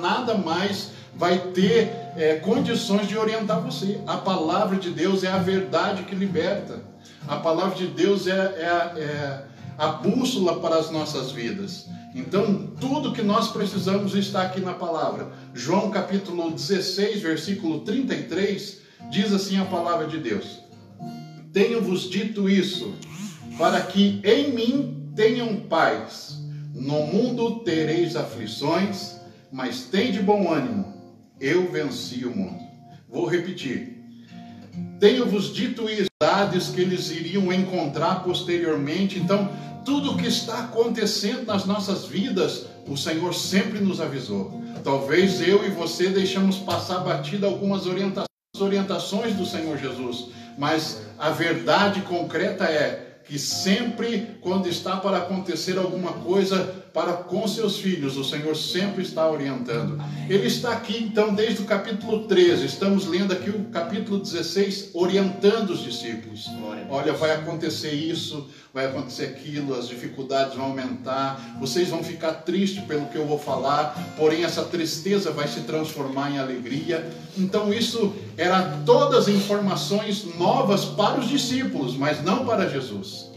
nada mais vai ter é, condições de orientar você. A palavra de Deus é a verdade que liberta. A palavra de Deus é, é, é a bússola para as nossas vidas. Então, tudo que nós precisamos está aqui na palavra. João capítulo 16, versículo 33, diz assim a palavra de Deus: Tenho-vos dito isso, para que em mim tenham paz. No mundo tereis aflições, mas tem de bom ânimo eu venci o mundo. Vou repetir. Tenho-vos dito idades que eles iriam encontrar posteriormente. Então, tudo o que está acontecendo nas nossas vidas, o Senhor sempre nos avisou. Talvez eu e você deixamos passar batida algumas orientações do Senhor Jesus, mas a verdade concreta é que sempre, quando está para acontecer alguma coisa para com seus filhos, o Senhor sempre está orientando. Ele está aqui, então, desde o capítulo 13, estamos lendo aqui o capítulo 16, orientando os discípulos. Olha, vai acontecer isso, vai acontecer aquilo, as dificuldades vão aumentar, vocês vão ficar tristes pelo que eu vou falar, porém essa tristeza vai se transformar em alegria. Então, isso era todas informações novas para os discípulos, mas não para Jesus.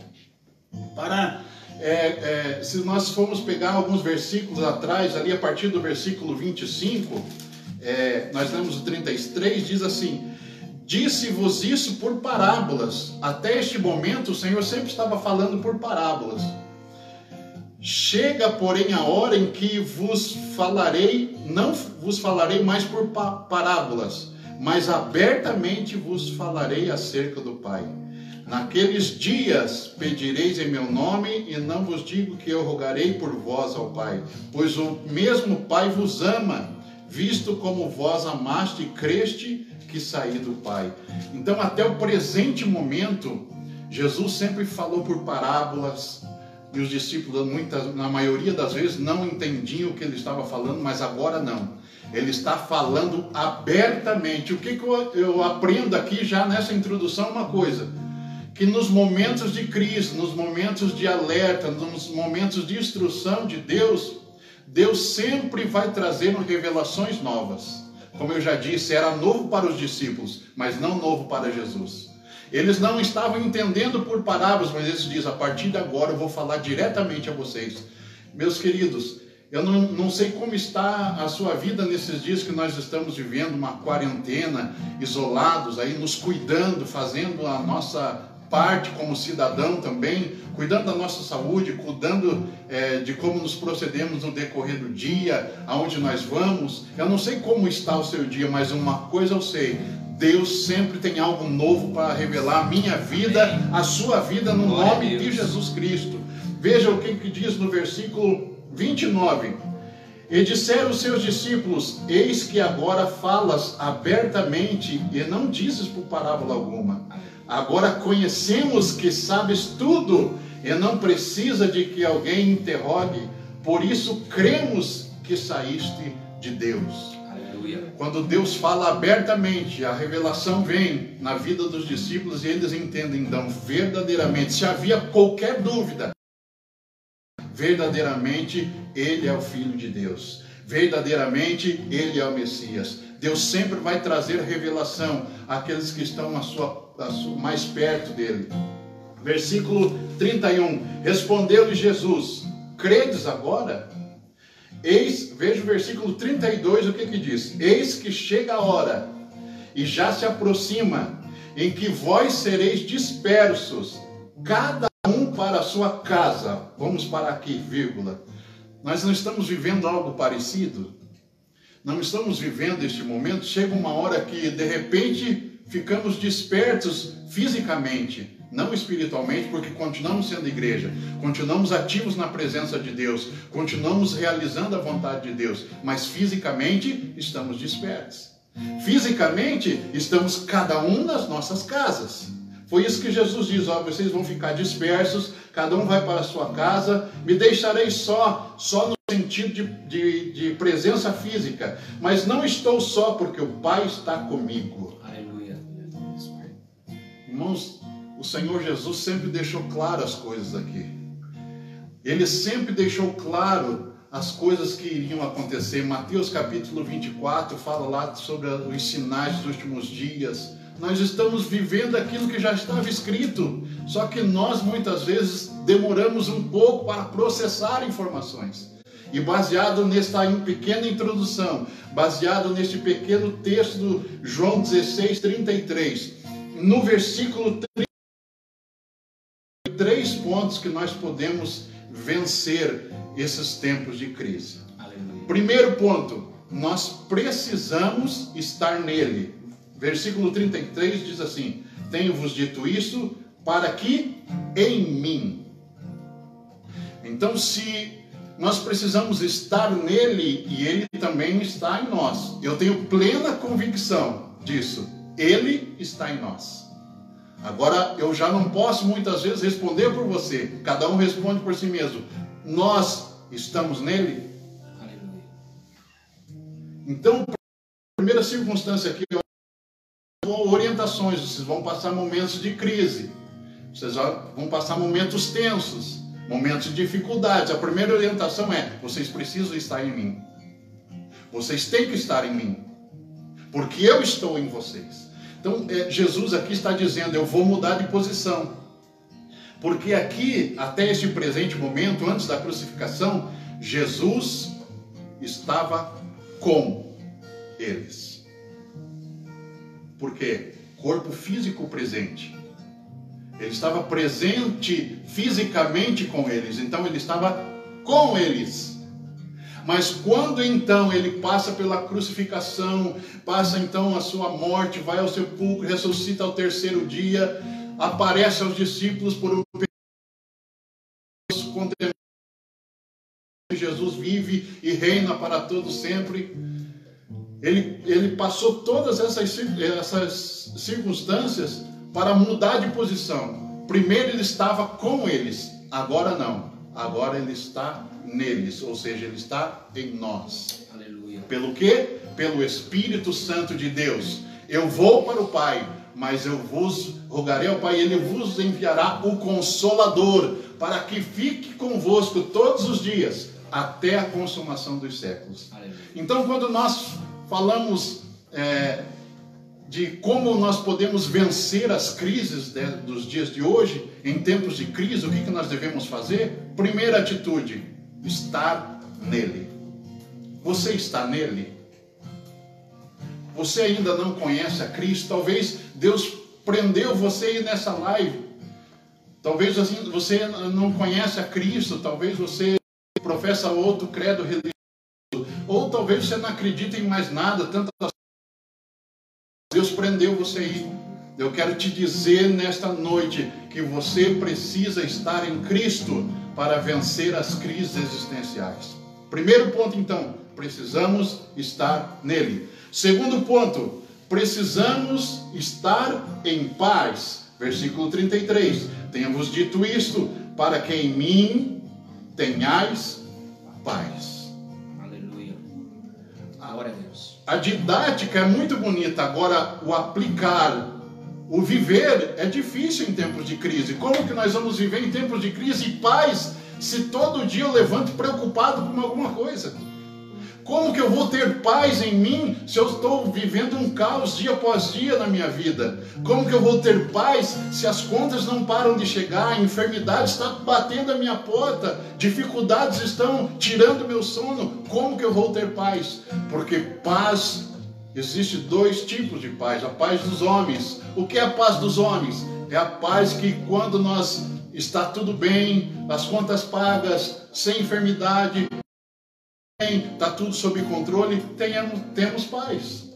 Para é, é, se nós formos pegar alguns versículos atrás, ali a partir do versículo 25, é, nós lemos o 33, diz assim: Disse-vos isso por parábolas. Até este momento, o Senhor sempre estava falando por parábolas. Chega, porém, a hora em que vos falarei, não vos falarei mais por parábolas, mas abertamente vos falarei acerca do Pai. Naqueles dias pedireis em meu nome, e não vos digo que eu rogarei por vós ao Pai, pois o mesmo Pai vos ama, visto como vós amaste e creste que saí do Pai. Então, até o presente momento, Jesus sempre falou por parábolas, e os discípulos, muitas, na maioria das vezes, não entendiam o que ele estava falando, mas agora não. Ele está falando abertamente. O que, que eu, eu aprendo aqui já nessa introdução? Uma coisa que nos momentos de crise, nos momentos de alerta, nos momentos de instrução de Deus, Deus sempre vai trazendo revelações novas. Como eu já disse, era novo para os discípulos, mas não novo para Jesus. Eles não estavam entendendo por parábolas, mas eles dizem: a partir de agora eu vou falar diretamente a vocês. Meus queridos, eu não, não sei como está a sua vida nesses dias que nós estamos vivendo uma quarentena, isolados, aí nos cuidando, fazendo a nossa parte como cidadão também, cuidando da nossa saúde, cuidando é, de como nos procedemos no decorrer do dia, aonde nós vamos. Eu não sei como está o seu dia, mas uma coisa eu sei: Deus sempre tem algo novo para revelar a minha vida, a sua vida, no Glória nome de Jesus Cristo. Veja o que, que diz no versículo 29. E disseram os seus discípulos: Eis que agora falas abertamente e não dizes por parábola alguma. Agora conhecemos que sabes tudo e não precisa de que alguém interrogue, por isso cremos que saíste de Deus. Aleluia. Quando Deus fala abertamente, a revelação vem na vida dos discípulos e eles entendem então verdadeiramente. Se havia qualquer dúvida, verdadeiramente ele é o Filho de Deus. Verdadeiramente ele é o Messias. Deus sempre vai trazer revelação àqueles que estão a sua, a sua, mais perto dele. Versículo 31. Respondeu-lhe Jesus: Credes agora? Eis, veja o versículo 32, o que que diz? Eis que chega a hora, e já se aproxima, em que vós sereis dispersos, cada um para a sua casa. Vamos para aqui, vírgula. Nós não estamos vivendo algo parecido? Não estamos vivendo este momento? Chega uma hora que, de repente, ficamos despertos fisicamente, não espiritualmente, porque continuamos sendo igreja, continuamos ativos na presença de Deus, continuamos realizando a vontade de Deus, mas fisicamente estamos despertos. Fisicamente estamos cada um nas nossas casas. Foi isso que Jesus diz: ó, vocês vão ficar dispersos, cada um vai para a sua casa, me deixarei só, só no sentido de, de, de presença física, mas não estou só porque o Pai está comigo. Irmãos, o Senhor Jesus sempre deixou claro as coisas aqui. Ele sempre deixou claro as coisas que iriam acontecer. Mateus capítulo 24 fala lá sobre os sinais dos últimos dias. Nós estamos vivendo aquilo que já estava escrito, só que nós muitas vezes demoramos um pouco para processar informações. E baseado nesta pequena introdução, baseado neste pequeno texto João 16, 33, no versículo 30, três pontos que nós podemos vencer esses tempos de crise. Aleluia. Primeiro ponto, nós precisamos estar nele. Versículo 33 diz assim: Tenho-vos dito isso para que em mim. Então, se nós precisamos estar nele e ele também está em nós, eu tenho plena convicção disso. Ele está em nós. Agora, eu já não posso muitas vezes responder por você. Cada um responde por si mesmo. Nós estamos nele? Então, a primeira circunstância aqui é orientações. Vocês vão passar momentos de crise. Vocês vão passar momentos tensos, momentos de dificuldades. A primeira orientação é: vocês precisam estar em mim. Vocês têm que estar em mim. Porque eu estou em vocês. Então, é, Jesus aqui está dizendo: eu vou mudar de posição. Porque aqui, até este presente momento, antes da crucificação, Jesus estava com eles. Por quê? Corpo físico presente. Ele estava presente fisicamente com eles, então ele estava com eles. Mas quando então ele passa pela crucificação, passa então a sua morte, vai ao sepulcro, ressuscita ao terceiro dia, aparece aos discípulos por um Jesus vive e reina para todos sempre. Ele, ele passou todas essas, essas circunstâncias para mudar de posição. Primeiro ele estava com eles, agora não. Agora ele está neles, ou seja, ele está em nós. Aleluia. Pelo que? Pelo Espírito Santo de Deus. Eu vou para o Pai, mas eu vos rogarei ao Pai, ele vos enviará o Consolador, para que fique convosco todos os dias, até a consumação dos séculos. Aleluia. Então, quando nós falamos é, de como nós podemos vencer as crises de, dos dias de hoje, em tempos de crise, o que, que nós devemos fazer? Primeira atitude: estar nele. Você está nele? Você ainda não conhece a Cristo? Talvez Deus prendeu você aí nessa live. Talvez assim, você não conhece a Cristo, talvez você professa outro credo religioso, ou talvez você não acredita em mais nada, tantas Deus prendeu você aí. Eu quero te dizer nesta noite que você precisa estar em Cristo para vencer as crises existenciais. Primeiro ponto, então, precisamos estar nele. Segundo ponto, precisamos estar em paz. Versículo 33. Tenho-vos dito isto para que em mim tenhais paz. Aleluia. Glória a Deus. A didática é muito bonita, agora o aplicar, o viver é difícil em tempos de crise. Como que nós vamos viver em tempos de crise e paz se todo dia eu levanto preocupado com alguma coisa? Como que eu vou ter paz em mim se eu estou vivendo um caos dia após dia na minha vida? Como que eu vou ter paz se as contas não param de chegar, a enfermidade está batendo a minha porta, dificuldades estão tirando meu sono? Como que eu vou ter paz? Porque paz existe dois tipos de paz: a paz dos homens. O que é a paz dos homens? É a paz que quando nós está tudo bem, as contas pagas, sem enfermidade, está tudo sob controle, tenhamos, temos paz.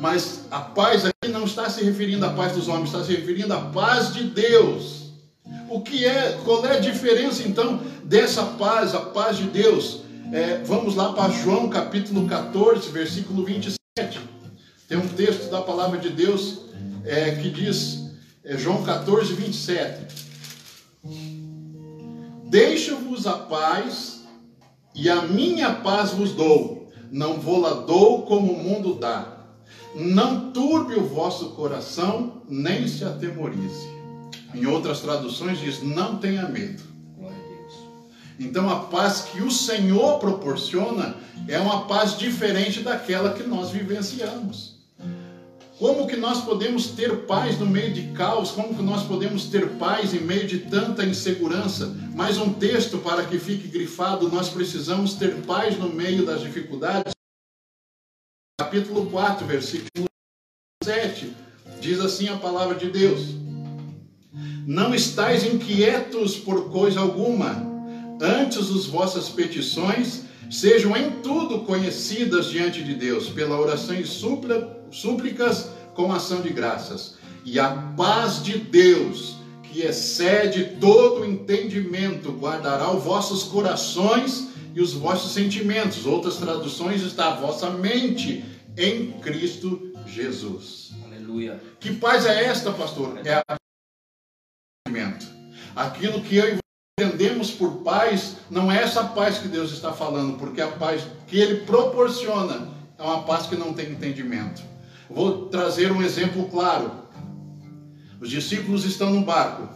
Mas a paz aqui não está se referindo à paz dos homens, está se referindo à paz de Deus. O que é, qual é a diferença então dessa paz, a paz de Deus? É, vamos lá para João capítulo 14, versículo 27. Tem um texto da palavra de Deus é, que diz, é, João 14, 27. Deixo-vos a paz e a minha paz vos dou, não vou-la dou como o mundo dá. Não turbe o vosso coração, nem se atemorize. Em outras traduções diz: não tenha medo. Então a paz que o Senhor proporciona é uma paz diferente daquela que nós vivenciamos. Como que nós podemos ter paz no meio de caos? Como que nós podemos ter paz em meio de tanta insegurança? Mais um texto para que fique grifado, nós precisamos ter paz no meio das dificuldades. Capítulo 4, versículo 7, diz assim a palavra de Deus: Não estais inquietos por coisa alguma, antes as vossas petições sejam em tudo conhecidas diante de Deus, pela oração e súplica súplicas com ação de graças. E a paz de Deus, que excede todo entendimento, guardará os vossos corações e os vossos sentimentos. Outras traduções está a vossa mente em Cristo Jesus. Aleluia. Que paz é esta, pastor? É a Aquilo que eu e entendemos por paz, não é essa paz que Deus está falando, porque a paz que Ele proporciona é uma paz que não tem entendimento. Vou trazer um exemplo claro. Os discípulos estão no barco.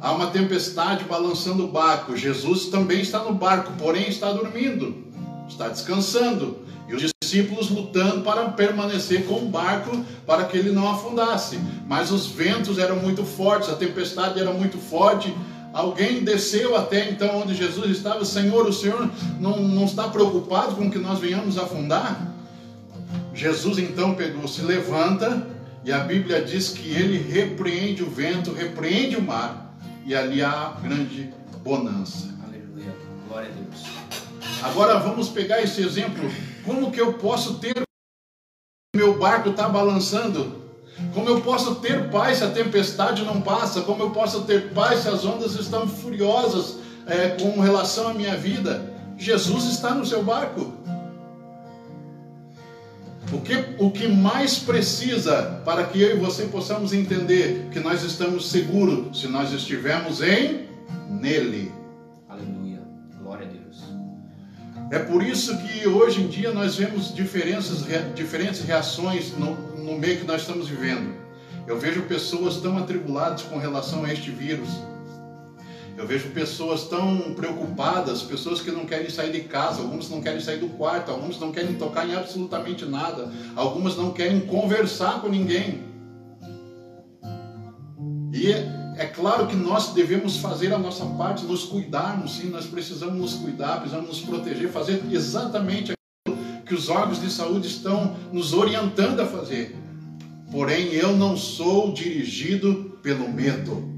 Há uma tempestade balançando o barco. Jesus também está no barco, porém está dormindo, está descansando. E os discípulos lutando para permanecer com o barco para que ele não afundasse. Mas os ventos eram muito fortes, a tempestade era muito forte. Alguém desceu até então onde Jesus estava. Senhor, o Senhor não, não está preocupado com que nós venhamos afundar? Jesus então pegou, se levanta e a Bíblia diz que ele repreende o vento, repreende o mar e ali há grande bonança. Aleluia. Glória a Deus. Agora vamos pegar esse exemplo. Como que eu posso ter meu barco está balançando? Como eu posso ter paz se a tempestade não passa? Como eu posso ter paz se as ondas estão furiosas é, com relação à minha vida? Jesus está no seu barco. O que, o que mais precisa para que eu e você possamos entender que nós estamos seguros se nós estivermos em nele. Aleluia. Glória a Deus. É por isso que hoje em dia nós vemos diferenças, diferentes reações no, no meio que nós estamos vivendo. Eu vejo pessoas tão atribuladas com relação a este vírus eu vejo pessoas tão preocupadas, pessoas que não querem sair de casa, algumas não querem sair do quarto, alguns não querem tocar em absolutamente nada, algumas não querem conversar com ninguém. E é, é claro que nós devemos fazer a nossa parte, nos cuidarmos, sim, nós precisamos nos cuidar, precisamos nos proteger, fazer exatamente aquilo que os órgãos de saúde estão nos orientando a fazer. Porém, eu não sou dirigido pelo medo.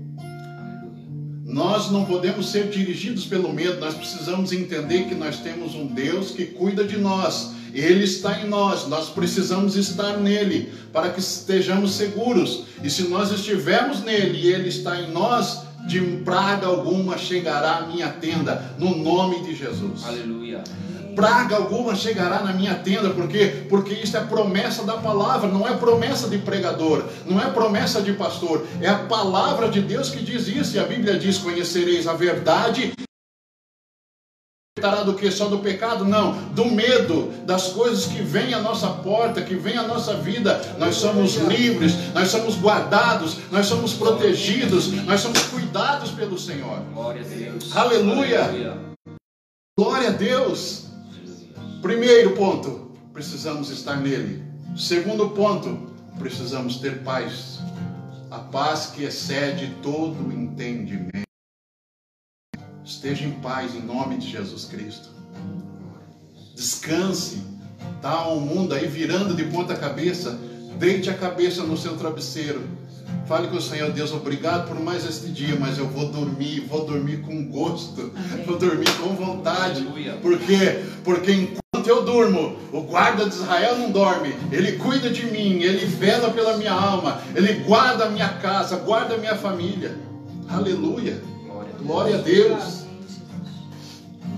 Nós não podemos ser dirigidos pelo medo, nós precisamos entender que nós temos um Deus que cuida de nós. Ele está em nós, nós precisamos estar nele para que estejamos seguros. E se nós estivermos nele e ele está em nós, de praga alguma chegará à minha tenda, no nome de Jesus. Aleluia praga alguma chegará na minha tenda, porque porque isso é promessa da palavra, não é promessa de pregador, não é promessa de pastor, é a palavra de Deus que diz isso, e a Bíblia diz: "Conhecereis a verdade, libertará do que? Só do pecado? Não, do medo, das coisas que vêm à nossa porta, que vêm à nossa vida. Nós somos livres, nós somos guardados, nós somos protegidos, nós somos cuidados pelo Senhor. Glória a Deus. Aleluia. Glória a Deus. Primeiro ponto, precisamos estar nele. Segundo ponto, precisamos ter paz. A paz que excede todo o entendimento. Esteja em paz em nome de Jesus Cristo. Descanse. Tá o mundo aí virando de ponta cabeça. Deite a cabeça no seu travesseiro. Fale com o Senhor, Deus, obrigado por mais este dia, mas eu vou dormir, vou dormir com gosto, vou dormir com vontade. Aleluia. Por quê? Porque enquanto eu durmo, o guarda de Israel não dorme, ele cuida de mim, ele vela pela minha alma, ele guarda a minha casa, guarda a minha família. Aleluia. Glória a Deus.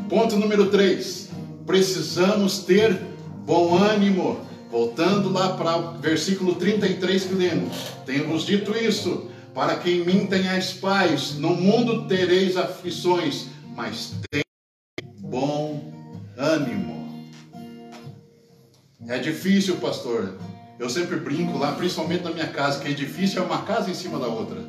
Ponto número 3. Precisamos ter bom ânimo. Voltando lá para o versículo 33 que lemos. Tenho-vos dito isso, para que em mim tenhais paz. No mundo tereis aflições, mas tem bom ânimo. É difícil, pastor. Eu sempre brinco lá, principalmente na minha casa, que é difícil é uma casa em cima da outra.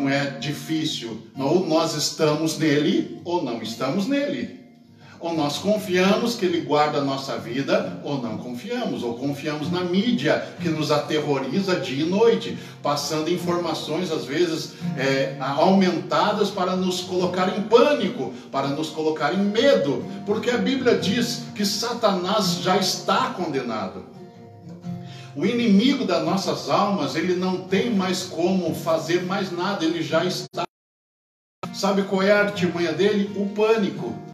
como é difícil. Ou nós estamos nele, ou não estamos nele. Ou nós confiamos que ele guarda a nossa vida, ou não confiamos. Ou confiamos na mídia, que nos aterroriza dia e noite, passando informações, às vezes, é, aumentadas para nos colocar em pânico, para nos colocar em medo. Porque a Bíblia diz que Satanás já está condenado. O inimigo das nossas almas, ele não tem mais como fazer mais nada, ele já está. Sabe qual é a artimanha dele? O pânico.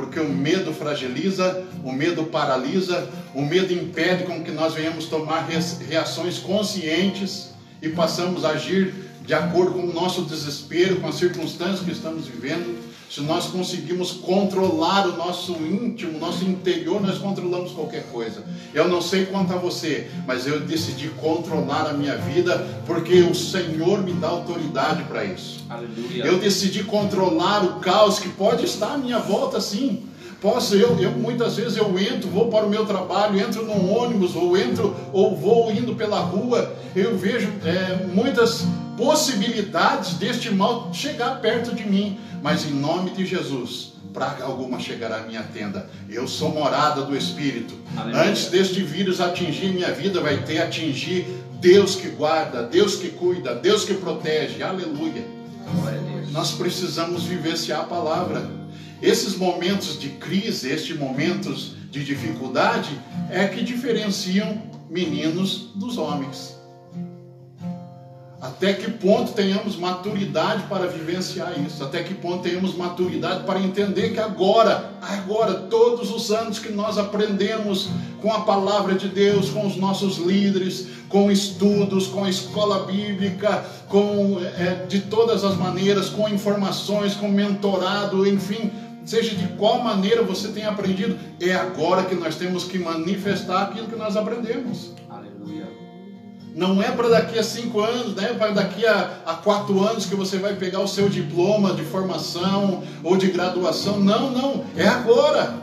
Porque o medo fragiliza, o medo paralisa, o medo impede com que nós venhamos tomar reações conscientes e passamos a agir de acordo com o nosso desespero, com as circunstâncias que estamos vivendo. Se nós conseguimos controlar o nosso íntimo, o nosso interior, nós controlamos qualquer coisa. Eu não sei quanto a você, mas eu decidi controlar a minha vida porque o Senhor me dá autoridade para isso. Aleluia. Eu decidi controlar o caos que pode estar à minha volta, sim. Posso, eu, eu muitas vezes eu entro, vou para o meu trabalho, entro num ônibus, ou entro, ou vou indo pela rua, eu vejo é, muitas possibilidades deste mal chegar perto de mim, mas em nome de Jesus, praga alguma chegará à minha tenda. Eu sou morada do Espírito. Aleluia. Antes deste vírus atingir minha vida, vai ter atingir Deus que guarda, Deus que cuida, Deus que protege. Aleluia. Nós precisamos vivenciar a palavra. Esses momentos de crise, estes momentos de dificuldade, é que diferenciam meninos dos homens. Até que ponto tenhamos maturidade para vivenciar isso? Até que ponto tenhamos maturidade para entender que agora, agora, todos os anos que nós aprendemos com a palavra de Deus, com os nossos líderes, com estudos, com a escola bíblica, com é, de todas as maneiras, com informações, com mentorado, enfim, seja de qual maneira você tem aprendido, é agora que nós temos que manifestar aquilo que nós aprendemos. Não é para daqui a cinco anos, né? Para daqui a, a quatro anos que você vai pegar o seu diploma de formação ou de graduação. Não, não. É agora.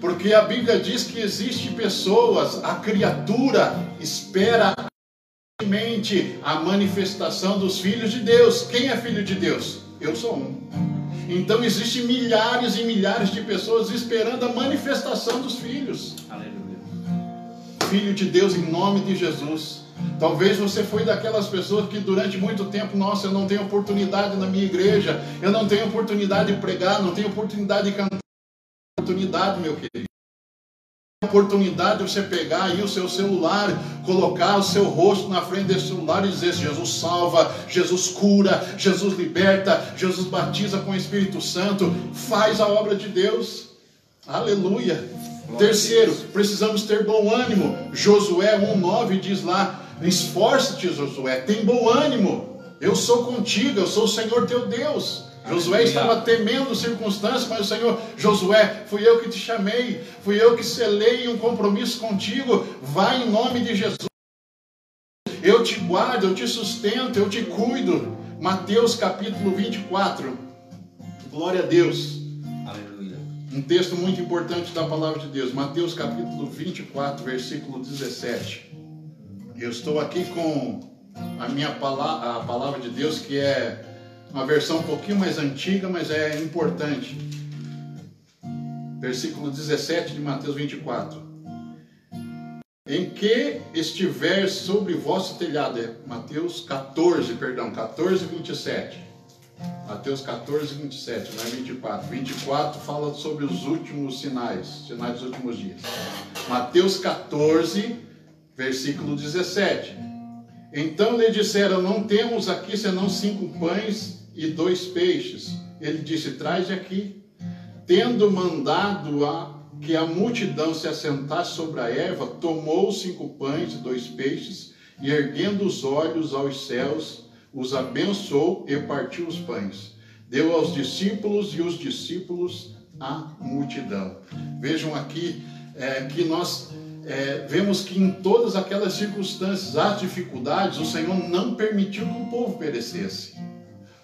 Porque a Bíblia diz que existe pessoas, a criatura espera a manifestação dos filhos de Deus. Quem é filho de Deus? Eu sou um. Então existem milhares e milhares de pessoas esperando a manifestação dos filhos Aleluia. Filho de Deus em nome de Jesus. Talvez você foi daquelas pessoas que durante muito tempo, nossa, eu não tenho oportunidade na minha igreja, eu não tenho oportunidade de pregar, não tenho oportunidade de cantar. Oportunidade, meu querido. Oportunidade de você pegar aí o seu celular, colocar o seu rosto na frente desse celular e dizer: Jesus salva, Jesus cura, Jesus liberta, Jesus batiza com o Espírito Santo, faz a obra de Deus. Aleluia. Terceiro, precisamos ter bom ânimo. Josué 1,9 diz lá: Esforça-te, Josué, tem bom ânimo. Eu sou contigo, eu sou o Senhor teu Deus. Josué estava temendo circunstâncias, mas o Senhor, Josué, fui eu que te chamei, fui eu que selei um compromisso contigo. Vai em nome de Jesus. Eu te guardo, eu te sustento, eu te cuido. Mateus capítulo 24. Glória a Deus. Um texto muito importante da palavra de Deus. Mateus capítulo 24, versículo 17. Eu estou aqui com a minha palavra, a palavra de Deus, que é uma versão um pouquinho mais antiga, mas é importante. Versículo 17 de Mateus 24. Em que estiver sobre vosso telhado, é Mateus 14, perdão, 14, 27. Mateus 14, 27, não é 24. 24 fala sobre os últimos sinais, sinais dos últimos dias. Mateus 14, versículo 17. Então lhe disseram: Não temos aqui senão cinco pães e dois peixes. Ele disse: Traz aqui. Tendo mandado a que a multidão se assentasse sobre a erva, tomou cinco pães e dois peixes, e erguendo os olhos aos céus, os abençoou e partiu os pães. Deu aos discípulos e os discípulos à multidão. Vejam aqui é, que nós é, vemos que em todas aquelas circunstâncias, as dificuldades, o Senhor não permitiu que o povo perecesse.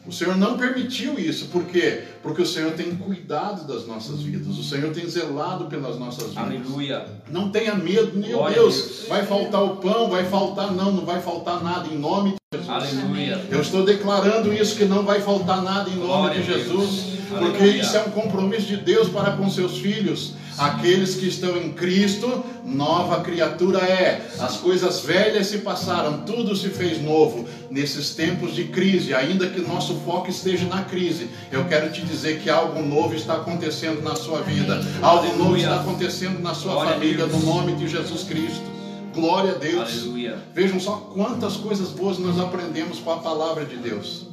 O Senhor não permitiu isso, por quê? Porque o Senhor tem cuidado das nossas vidas, o Senhor tem zelado pelas nossas vidas. Aleluia. Não tenha medo, meu Glória Deus, Deus. vai faltar o pão, vai faltar, não, não vai faltar nada, em nome de Jesus. Aleluia. Eu estou declarando isso, que não vai faltar nada em nome Glória de. Jesus, porque isso é um compromisso de Deus para com seus filhos. Aqueles que estão em Cristo, nova criatura é. As coisas velhas se passaram, tudo se fez novo. Nesses tempos de crise, ainda que nosso foco esteja na crise, eu quero te dizer que algo novo está acontecendo na sua vida, algo novo está acontecendo na sua família, no nome de Jesus Cristo. Glória a Deus. Aleluia. Vejam só quantas coisas boas nós aprendemos com a palavra de Deus.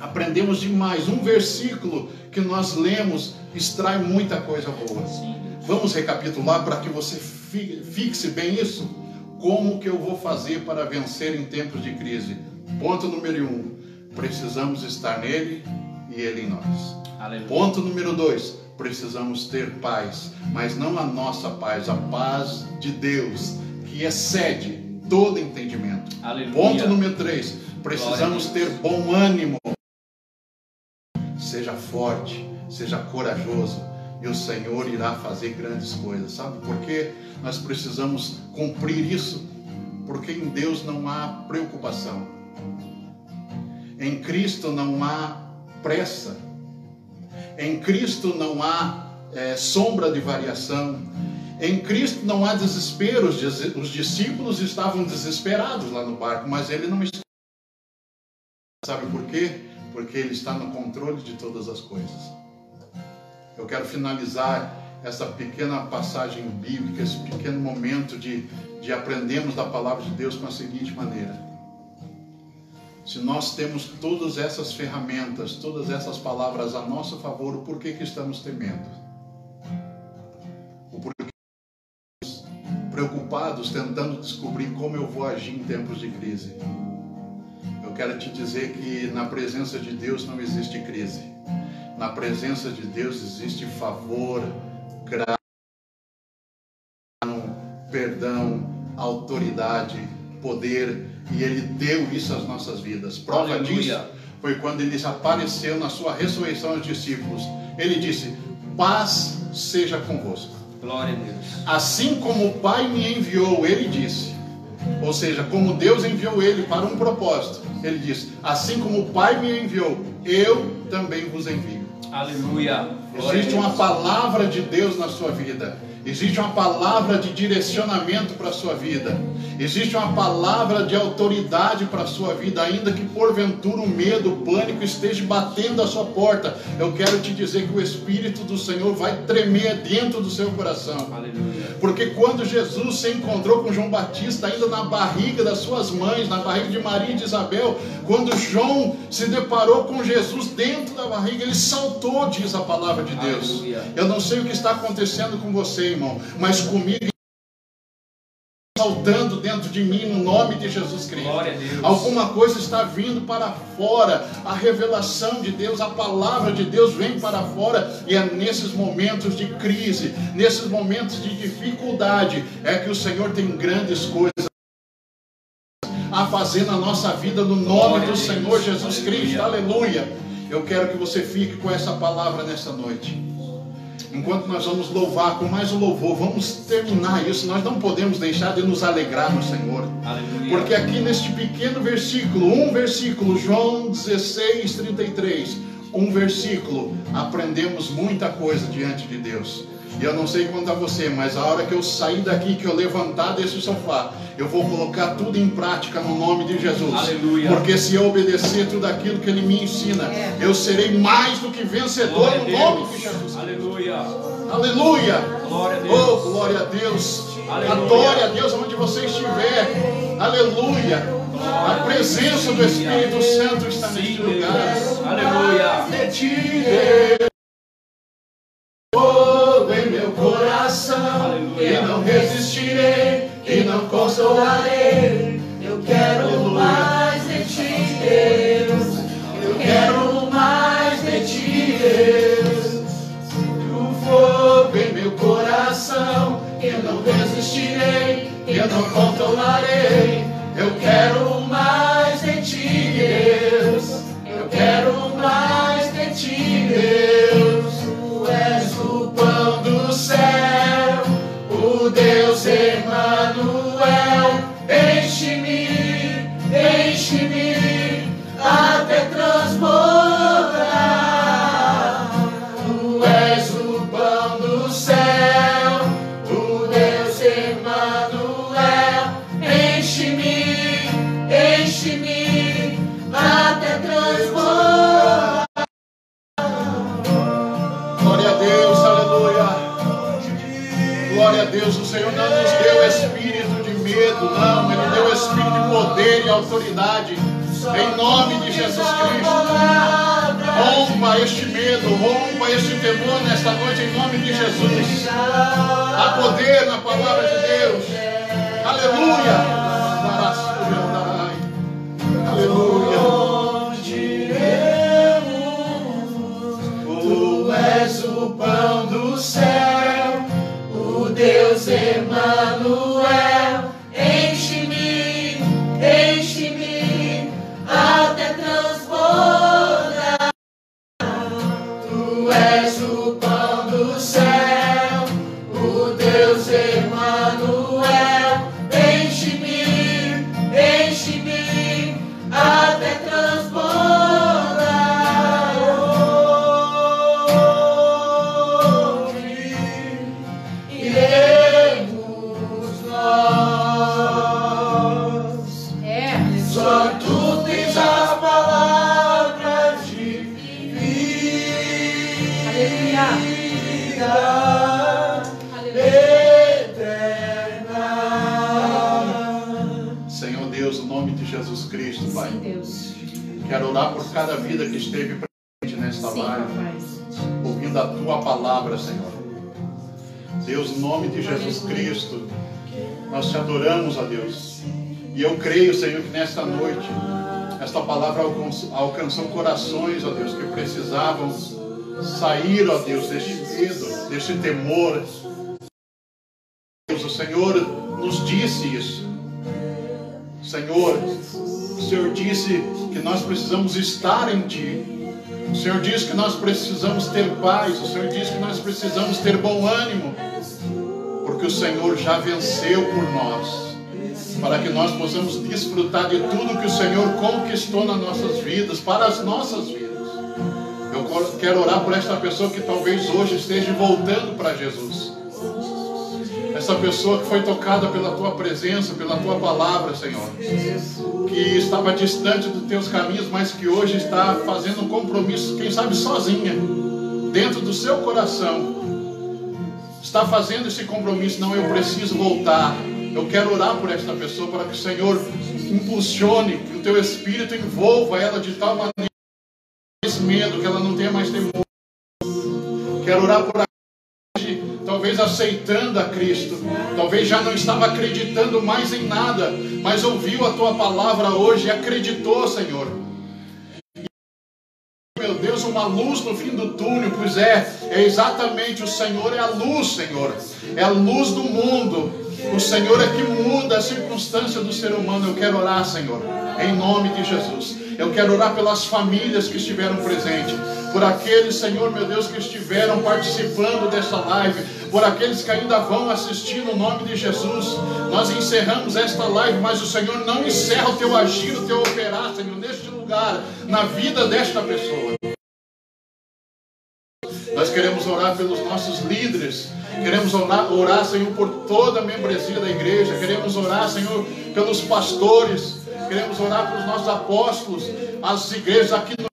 Aprendemos demais. Um versículo que nós lemos extrai muita coisa boa. Vamos recapitular para que você fi- fixe bem isso? Como que eu vou fazer para vencer em tempos de crise? Ponto número um: precisamos estar nele e ele em nós. Aleluia. Ponto número dois: precisamos ter paz, mas não a nossa paz, a paz de Deus, que excede todo entendimento. Aleluia. Ponto número 3. Precisamos ter bom ânimo. Seja forte, seja corajoso, e o Senhor irá fazer grandes coisas. Sabe por quê? Nós precisamos cumprir isso, porque em Deus não há preocupação. Em Cristo não há pressa. Em Cristo não há eh, sombra de variação. Em Cristo não há desespero. Os dis- Os discípulos estavam desesperados lá no barco, mas ele não está. Sabe por quê? Porque ele está no controle de todas as coisas. Eu quero finalizar essa pequena passagem bíblica, esse pequeno momento de, de aprendermos da palavra de Deus com a seguinte maneira. Se nós temos todas essas ferramentas, todas essas palavras a nosso favor, o porquê que estamos temendo? O porquê preocupados tentando descobrir como eu vou agir em tempos de crise? Quero te dizer que na presença de Deus não existe crise. Na presença de Deus existe favor, graça, perdão, autoridade, poder, e Ele deu isso às nossas vidas. Prova Aleluia. disso foi quando Ele apareceu na sua ressurreição aos discípulos. Ele disse: Paz seja convosco. Glória a Deus. Assim como o Pai me enviou, ele disse. Ou seja, como Deus enviou ele para um propósito, ele disse: Assim como o Pai me enviou, eu também vos envio. Aleluia. Existe uma palavra de Deus na sua vida. Existe uma palavra de direcionamento para a sua vida. Existe uma palavra de autoridade para a sua vida, ainda que porventura o medo, o pânico esteja batendo a sua porta. Eu quero te dizer que o Espírito do Senhor vai tremer dentro do seu coração. Aleluia. Porque quando Jesus se encontrou com João Batista, ainda na barriga das suas mães, na barriga de Maria e de Isabel, quando João se deparou com Jesus dentro da barriga, ele saltou, diz a palavra de Deus. Aleluia. Eu não sei o que está acontecendo com você, irmão, mas comigo saltando dentro de mim no nome de Jesus Cristo. Alguma coisa está vindo para fora, a revelação de Deus, a palavra de Deus vem para fora, e é nesses momentos de crise, nesses momentos de dificuldade, é que o Senhor tem grandes coisas. a fazer na nossa vida no nome do Senhor Jesus Cristo. Aleluia. Eu quero que você fique com essa palavra nessa noite. Enquanto nós vamos louvar com mais um louvor, vamos terminar isso. Nós não podemos deixar de nos alegrar no Senhor. Aleluia. Porque aqui neste pequeno versículo, um versículo, João 16, 33, um versículo, aprendemos muita coisa diante de Deus. E eu não sei quanto a você, mas a hora que eu sair daqui, que eu levantar desse sofá, eu vou colocar tudo em prática no nome de Jesus. Aleluia. Porque se eu obedecer tudo aquilo que Ele me ensina, eu serei mais do que vencedor Glória a no nome Deus. de Jesus. Aleluia. Aleluia! Glória a Deus. Oh, glória a Deus! Aleluia. Adore a Deus onde você estiver. Aleluia! A presença do Espírito Santo está neste lugar. Deus. Aleluia. Não controlarei. Eu quero mais autoridade. Em nome de Jesus Cristo. Rompa este medo, rompa este temor nesta noite, em nome de Jesus. Há poder na palavra de Deus. Aleluia. Aleluia. O pão do céu, o Deus Emmanuel. Palavra, Senhor. Deus, no nome de Jesus Cristo, nós te adoramos, ó Deus. E eu creio, Senhor, que nesta noite, esta palavra alcançou corações, ó Deus, que precisavam sair, ó Deus, deste medo, deste temor. Deus, o Senhor nos disse isso. Senhor, o Senhor disse que nós precisamos estar em Ti. O Senhor diz que nós precisamos ter paz. O Senhor diz que nós precisamos ter bom ânimo. Porque o Senhor já venceu por nós. Para que nós possamos desfrutar de tudo que o Senhor conquistou nas nossas vidas, para as nossas vidas. Eu quero orar por esta pessoa que talvez hoje esteja voltando para Jesus. Essa pessoa que foi tocada pela tua presença, pela tua palavra, Senhor. Que estava distante dos teus caminhos, mas que hoje está fazendo um compromisso, quem sabe sozinha, dentro do seu coração. Está fazendo esse compromisso, não, eu preciso voltar. Eu quero orar por esta pessoa para que o Senhor impulsione, que o teu espírito envolva ela de tal maneira esse medo, que ela não tenha mais temor. Quero orar por talvez aceitando a Cristo, talvez já não estava acreditando mais em nada, mas ouviu a tua palavra hoje e acreditou, Senhor. Meu Deus, uma luz no fim do túnel, pois é, é exatamente o Senhor é a luz, Senhor, é a luz do mundo. O Senhor é que muda a circunstância do ser humano. Eu quero orar, Senhor, em nome de Jesus. Eu quero orar pelas famílias que estiveram presentes, por aqueles, Senhor, meu Deus, que estiveram participando dessa live, por aqueles que ainda vão assistir no nome de Jesus. Nós encerramos esta live, mas o Senhor não encerra o teu agir, o teu operar, Senhor, neste lugar, na vida desta pessoa. Nós queremos orar pelos nossos líderes, queremos orar, orar, Senhor, por toda a membresia da igreja, queremos orar, Senhor, pelos pastores, queremos orar pelos nossos apóstolos, as igrejas aqui no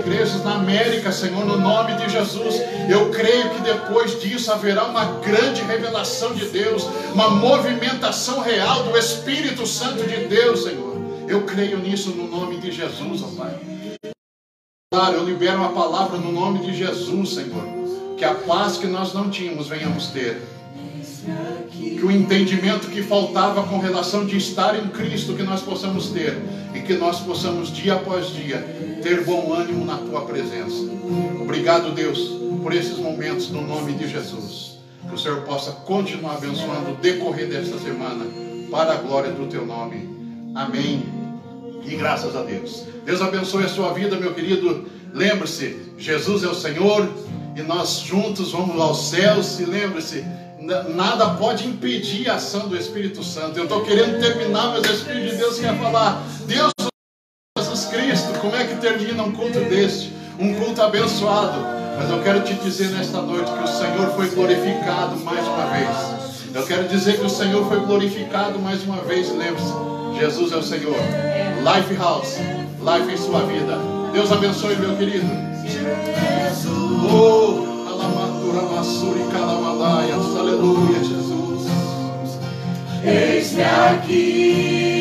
igrejas na América, Senhor, no nome de Jesus. Eu creio que depois disso haverá uma grande revelação de Deus, uma movimentação real do Espírito Santo de Deus, Senhor. Eu creio nisso no nome de Jesus, ó Pai. Claro, eu libero uma palavra no nome de Jesus, Senhor. Que a paz que nós não tínhamos venhamos ter. Que o entendimento que faltava com relação de estar em Cristo que nós possamos ter e que nós possamos dia após dia ter bom ânimo na tua presença. Obrigado, Deus, por esses momentos no nome de Jesus. Que o Senhor possa continuar abençoando o decorrer desta semana para a glória do teu nome. Amém. E graças a Deus. Deus abençoe a sua vida, meu querido. Lembre-se, Jesus é o Senhor e nós juntos vamos aos céus. E lembre-se, nada pode impedir a ação do Espírito Santo. Eu estou querendo terminar, mas o Espírito de Deus quer falar. Deus, termina um culto deste? Um culto abençoado. Mas eu quero te dizer nesta noite que o Senhor foi glorificado mais uma vez. Eu quero dizer que o Senhor foi glorificado mais uma vez. Lembre-se, Jesus é o Senhor. Life House, life em sua vida. Deus abençoe, meu querido. Oh. Aleluia, Jesus. Eis-me aqui,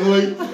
family.